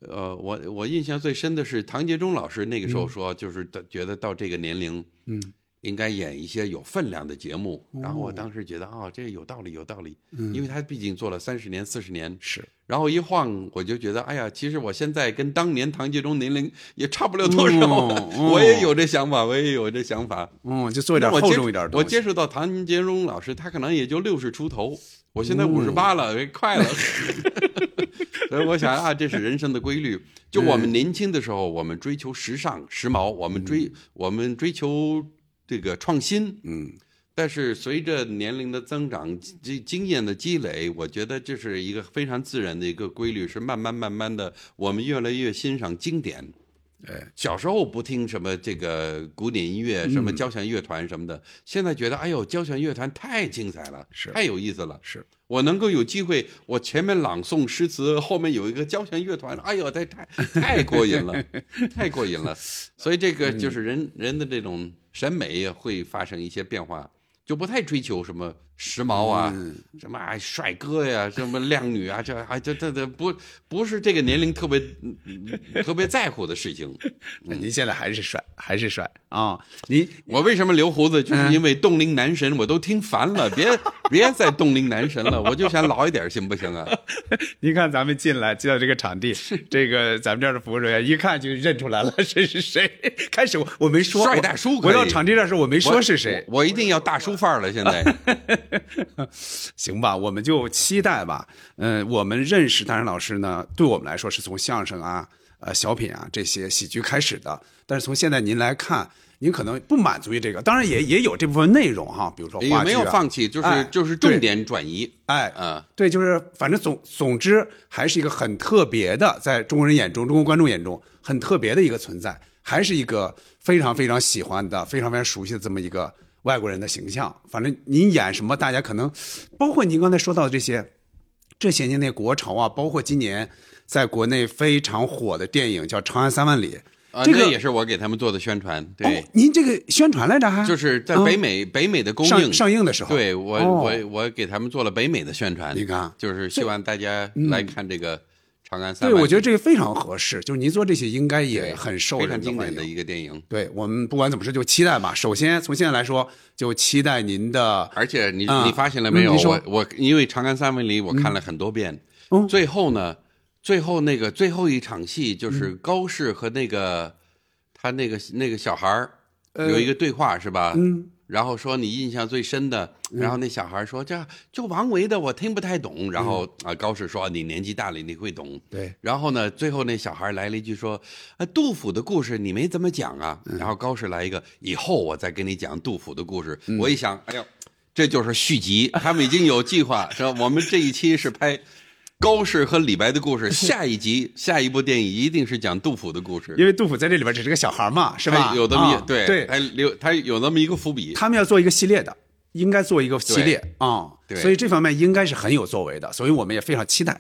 呃，我我印象最深的是唐杰忠老师那个时候说，就是的觉得到这个年龄，嗯，应该演一些有分量的节目。然后我当时觉得，哦，这个有道理，有道理，因为他毕竟做了三十年、四十年，是。然后一晃，我就觉得，哎呀，其实我现在跟当年唐杰忠年龄也差不了多少，嗯嗯我也有这想法，我也有这想法。嗯，就做一点厚重一点。我接触到唐杰忠老师，他可能也就六十出头，我现在五十八了，快了。所以我想啊，这是人生的规律。就我们年轻的时候，我们追求时尚、时髦，我们追我们追求这个创新，嗯。但是随着年龄的增长、经经验的积累，我觉得这是一个非常自然的一个规律，是慢慢慢慢的，我们越来越欣赏经典。哎，小时候不听什么这个古典音乐，什么交响乐团什么的，现在觉得哎呦，交响乐团太精彩了，是太有意思了。是我能够有机会，我前面朗诵诗词，后面有一个交响乐团，哎呦，太太太过瘾了，太过瘾了。所以这个就是人人的这种审美也会发生一些变化。就不太追求什么时髦啊，什么啊帅哥呀，什么靓女啊，这啊这这这不不是这个年龄特别嗯特别在乎的事情。您现在还是帅，还是帅啊！您我为什么留胡子？就是因为冻龄男神我都听烦了，别 别再冻龄男神了，我就想老一点，行不行啊？您看咱们进来进到这个场地，这个咱们这儿的服务人员一看就认出来了，这是谁？开始我我没说帅大叔我到场地的时候我没说是谁，我我一定要大叔范儿了，现在。行吧，我们就期待吧。嗯、我们认识大山老师呢，对我们来说是从相声啊、呃小品啊这些喜剧开始的。但是从现在您来看，您可能不满足于这个，当然也也有这部分内容哈，比如说话剧、没有放弃，就是、哎就是重点转移。哎，嗯，对，就是反正总总之还是一个很特别的，在中国人眼中、中国观众眼中很特别的一个存在，还是一个非常非常喜欢的、非常非常熟悉的这么一个外国人的形象。反正您演什么，大家可能包括您刚才说到的这些这些年那国潮啊，包括今年在国内非常火的电影叫《长安三万里》。啊，这个那也是我给他们做的宣传，对，哦，您这个宣传来着还？就是在北美、北美的公映。上上映的时候，对我、哦。我我给他们做了北美的宣传，你看，就是希望大家来看这个《长安三对，万里》我觉得这个非常合适，就是您做这些应该也很受非人经典的。一个电影。对我们不管怎么说，就期待吧。首先从现在来说，就期待您的，而且你、嗯你发现了没有？我我因为《长安三万里》我看了很多遍，哦最后呢，最后那个最后一场戏就是嗯高适和那个、他那个那个小孩有一个对话是吧？嗯，然后说你印象最深的，然后那小孩说这就王维的我听不太懂，然后啊高适说你年纪大了你会懂，嗯对，然后呢最后那小孩来了一句说，啊杜甫的故事你没怎么讲啊，嗯。然后高适来一个以后我再跟你讲杜甫的故事，我一想，哎呦，这就是续集，他们已经有计划说我们这一期是拍。高适和李白的故事，下一集、下一部电影一定是讲杜甫的故事，因为杜甫在这里边只是个小孩嘛，是吧？有那么一、啊对对，他留他有那么一个伏笔，他们要做一个系列的，应该做一个系列啊、对。所以这方面应该是很有作为的，所以我们也非常期待。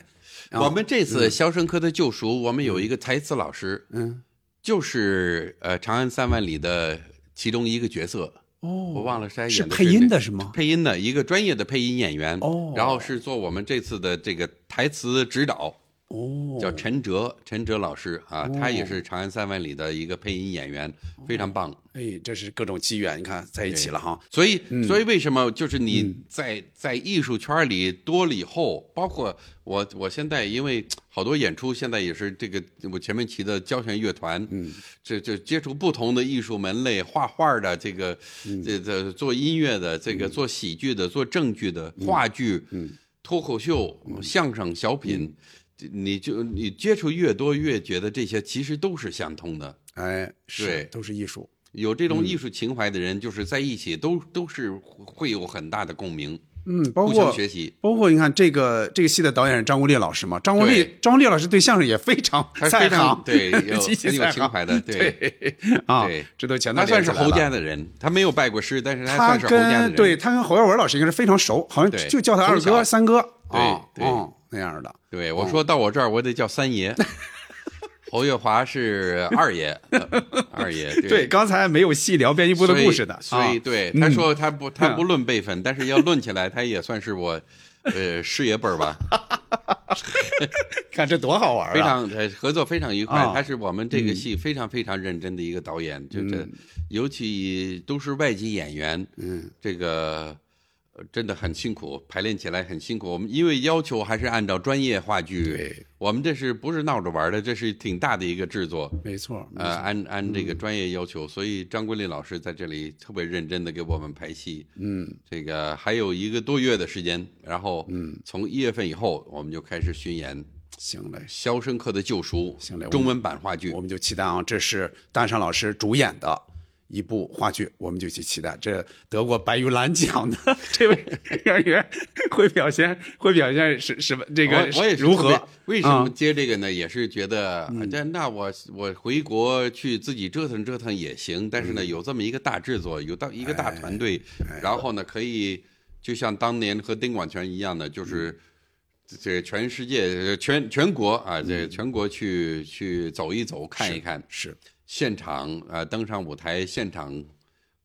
啊。我们这次《肖申克的救赎》，我们有一个台词老师，嗯，就是呃《长安三万里》的其中一个角色，哦，我忘了是配音的是吗？配音的一个专业的配音演员，哦。然后是做我们这次的这个台词指导，哦，叫陈哲，陈哲老师啊，他也是《长安三万里》的一个配音演员，非常棒。哎，这是各种机缘，你看在一起了哈。所以，嗯。所以为什么就是你在在艺术圈里多了以后，包括我，我现在因为好多演出，现在也是这个我前面提的交响乐团，嗯，这这接触不同的艺术门类，画画的这个，嗯。这这做音乐的，这个做喜剧的，做正剧的，话剧，嗯，脱口秀、相声、小品，这你就你接触越多，越觉得这些其实都是相通的。哎，是都是艺术。有这种嗯艺术情怀的人，就是在一起都都是会有很大的共鸣，嗯，包括学习。包括你看这个这个戏的导演是张国立老师嘛，张国立张国立老师对相声也非常他在非常行，对 有很有情怀的，对对啊，这都全都他算是侯家的人，他没有拜过师，但是他算是侯家的人。跟对他跟侯耀文老师应该是非常熟，好像就叫他二哥、三哥对啊，对嗯那样的。对，我说到我这儿，我得叫三爷。侯月华是二爷，呃二爷。对，刚才没有细聊编辑部的故事的，所以对嗯他说他不他不论辈分，但是要论起来，他也算是我呃师爷辈儿吧。看这多好玩啊！非常呃合作非常愉快啊，他是我们这个嗯戏非常非常认真的一个导演，就这嗯，尤其都是外籍演员，嗯，这个呃真的很辛苦，排练起来很辛苦。我们因为要求还是按照专业话剧，对，我们这是不是闹着玩的？这是挺大的一个制作，没错，没呃，按按这个专业要求，所以张国立老师在这里特别认真的给我们排戏，嗯，这个还有一个多月的时间，然后嗯，从一月份以后我们就开始巡演。行嘞，《肖申克的救赎》行嘞，中文版话剧，我们就期待啊，这是大山老师主演的一部话剧，我们就去期待。这得过白玉兰奖的这位演员会表现，会表现是什么？这个我我也是如何？为什么啊接这个呢？也是觉得，嗯这那我我回国去自己折腾折腾也行，但是嗯呢，有这么一个大制作，有到一个大团队，哎然后呢，可以就像当年和丁广泉一样的，嗯就是。这全世界、呃全全国啊，嗯这全国去去走一走、看一看，是现场啊、登上舞台，现场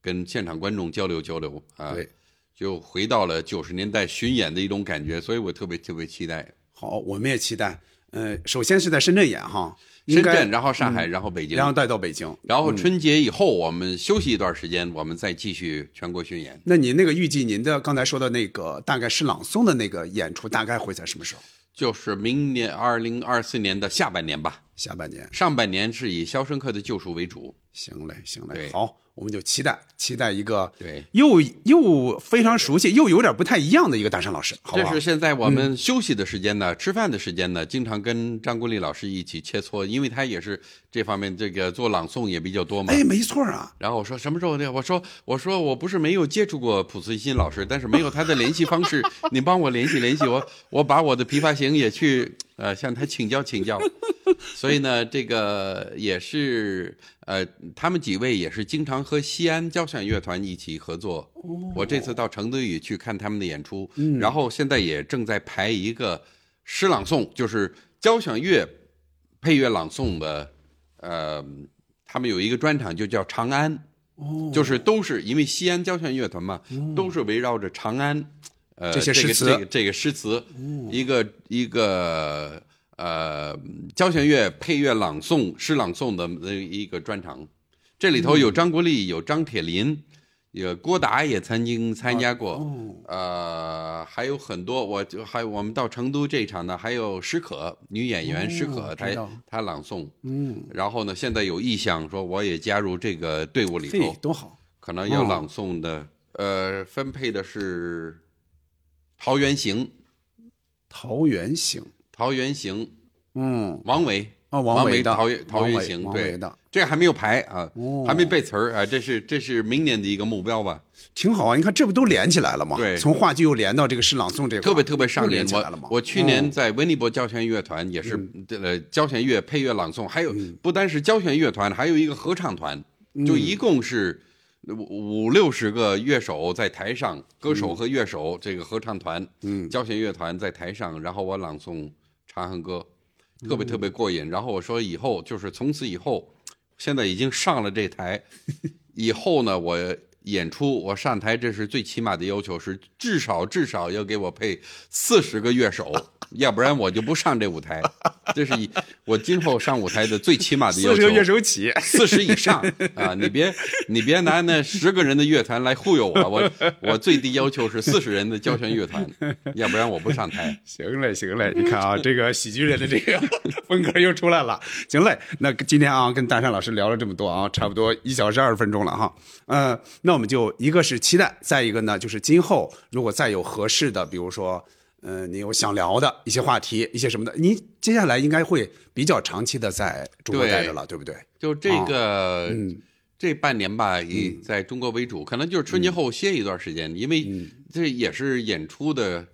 跟现场观众交流交流啊。对，就回到了九十年代巡演的一种感觉，所以我特别特别期待。好，我们也期待。呃，首先是在深圳演哈，深圳，然后上海，然后北京，然后带到北京，然后春节以后我们休息一段时间，我们再继续全国巡演。那您那个预计您的刚才说的那个大概是朗诵的那个演出，大概会在什么时候？就是明年二零二四年的下半年吧。下半年，上半年是以《肖申克的救赎》为主。行嘞，行嘞，好。我们就期待期待一个对又又非常熟悉又有点不太一样的一个大山老师，好这是现在我们休息的时间呢，吃饭的时间呢，经常跟张国立老师一起切磋，因为他也是这方面这个做朗诵也比较多嘛。哎，没错啊。然后我说什么时候呢？我说我说我不是没有接触过濮存昕老师，但是没有他的联系方式，你帮我联系联系我，我把我的琵琶行也去呃向他请教请教。所以呢，这个也是呃，他们几位也是经常和西安交响乐团一起合作。我这次到成都也去看他们的演出，然后现在也正在排一个诗朗诵，就是交响乐配乐朗诵的。呃，他们有一个专场就叫《长安》，就是都是因为西安交响乐团嘛，都是围绕着长安，呃，这些诗词，这个这个诗词，一个一个。呃，交响乐配乐朗诵诗朗诵的那一个专场，这里头有张国立，有张铁林，有郭达也曾经参加过，呃，还有很多，我就还我们到成都这一场呢，还有史可女演员史可，她她朗诵，嗯，然后呢，现在有意向说我也加入这个队伍里头，多好，可能要朗诵的，呃，分配的是《桃源行》，《桃源行》。桃源行，嗯，王维。啊，王维的。桃源桃源行，对。的，这还没有排啊，还没背词儿啊，这是这是明年的一个目标吧，挺好啊，你看这不都连起来了吗？对，从话剧又连到这个诗朗诵这块，特别特别上连起来了我去年在温尼伯交响乐团也是呃交响乐配乐朗诵，还有不单是交响乐团，还有一个合唱团，就一共是五五六十个乐手在台上，歌手和乐手这个合唱团，嗯，交响乐团在台上，然后我朗诵。长恨歌，特别特别过瘾。然后我说以后就是从此以后，现在已经上了这台，以后呢我演出我上台，这是最起码的要求是至少至少要给我配四十个乐手。要不然我就不上这舞台，这是以我今后上舞台的最起码的要求。四十乐手起，四十以上啊！你别你别拿那十个人的乐团来忽悠我，我我最低要求是四十人的交响乐团，要不然我不上台。行嘞，行嘞，你看啊，这个喜剧人的这个 风格又出来了。行嘞，那今天啊，跟大山老师聊了这么多啊，差不多一小时二十分钟了哈。呃，那我们就一个是期待，再一个呢，就是今后如果再有合适的，比如说。嗯，你有想聊的一些话题，一些什么的，你接下来应该会比较长期的在中国待着了，对不对？就这个，这半年吧，以在中国为主，可能就是春节后歇一段时间，因为这也是演出的，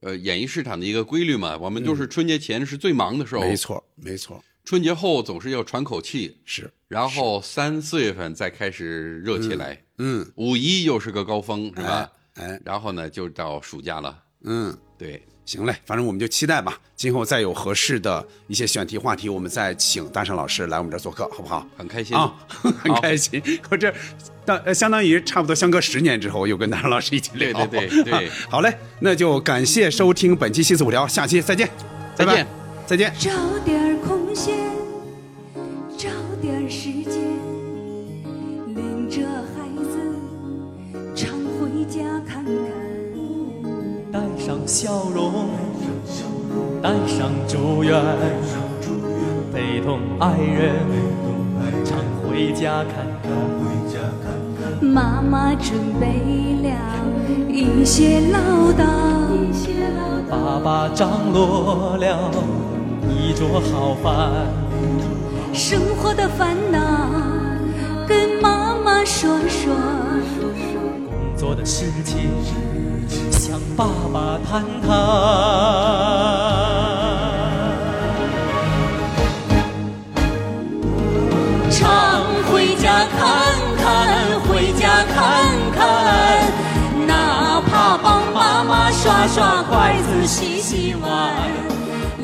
呃，演艺市场的一个规律嘛。我们就是春节前是最忙的时候，没错，没错。春节后总是要喘口气，是，然后三四月份再开始热起来，嗯，五一又是个高峰，是吧？哎，然后呢，就到暑假了，嗯。对，行嘞，反正我们就期待吧。今后再有合适的一些选题话题，我们再请大圣老师来我们这儿做客，好不好？很开心啊，很开心。我这当相当于差不多相隔十年之后，又跟大圣老师一起聊。对对对 对，好嘞，那就感谢收听本期西四五聊，下期再见，再见，再见。点时间，领着孩子常回家看看。带上笑容，带上祝愿，陪同爱人常回家看看。妈妈准备了一些唠叨，爸爸张罗了一桌好饭。生活的烦恼跟妈妈说说，工作的事情。向爸爸谈谈，常回家看看，回家看看，哪怕帮妈妈刷刷筷子、洗。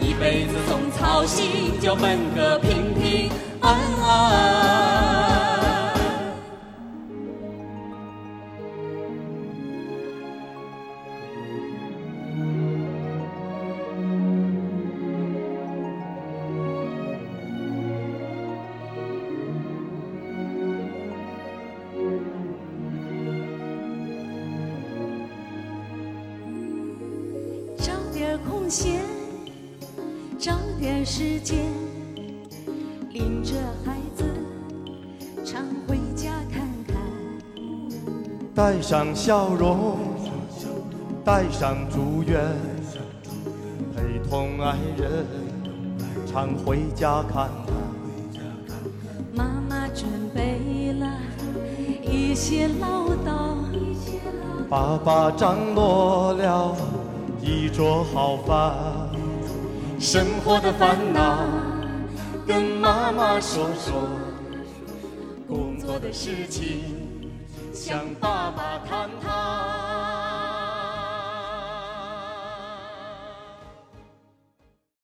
一辈子总操心，就奔个平平安安。带上笑容，带上祝愿，陪同爱人常回家看看。妈妈准备了一些唠叨，爸爸张罗了一桌好饭，生活的烦恼跟妈妈说说，工作的事情向爸爸谈谈。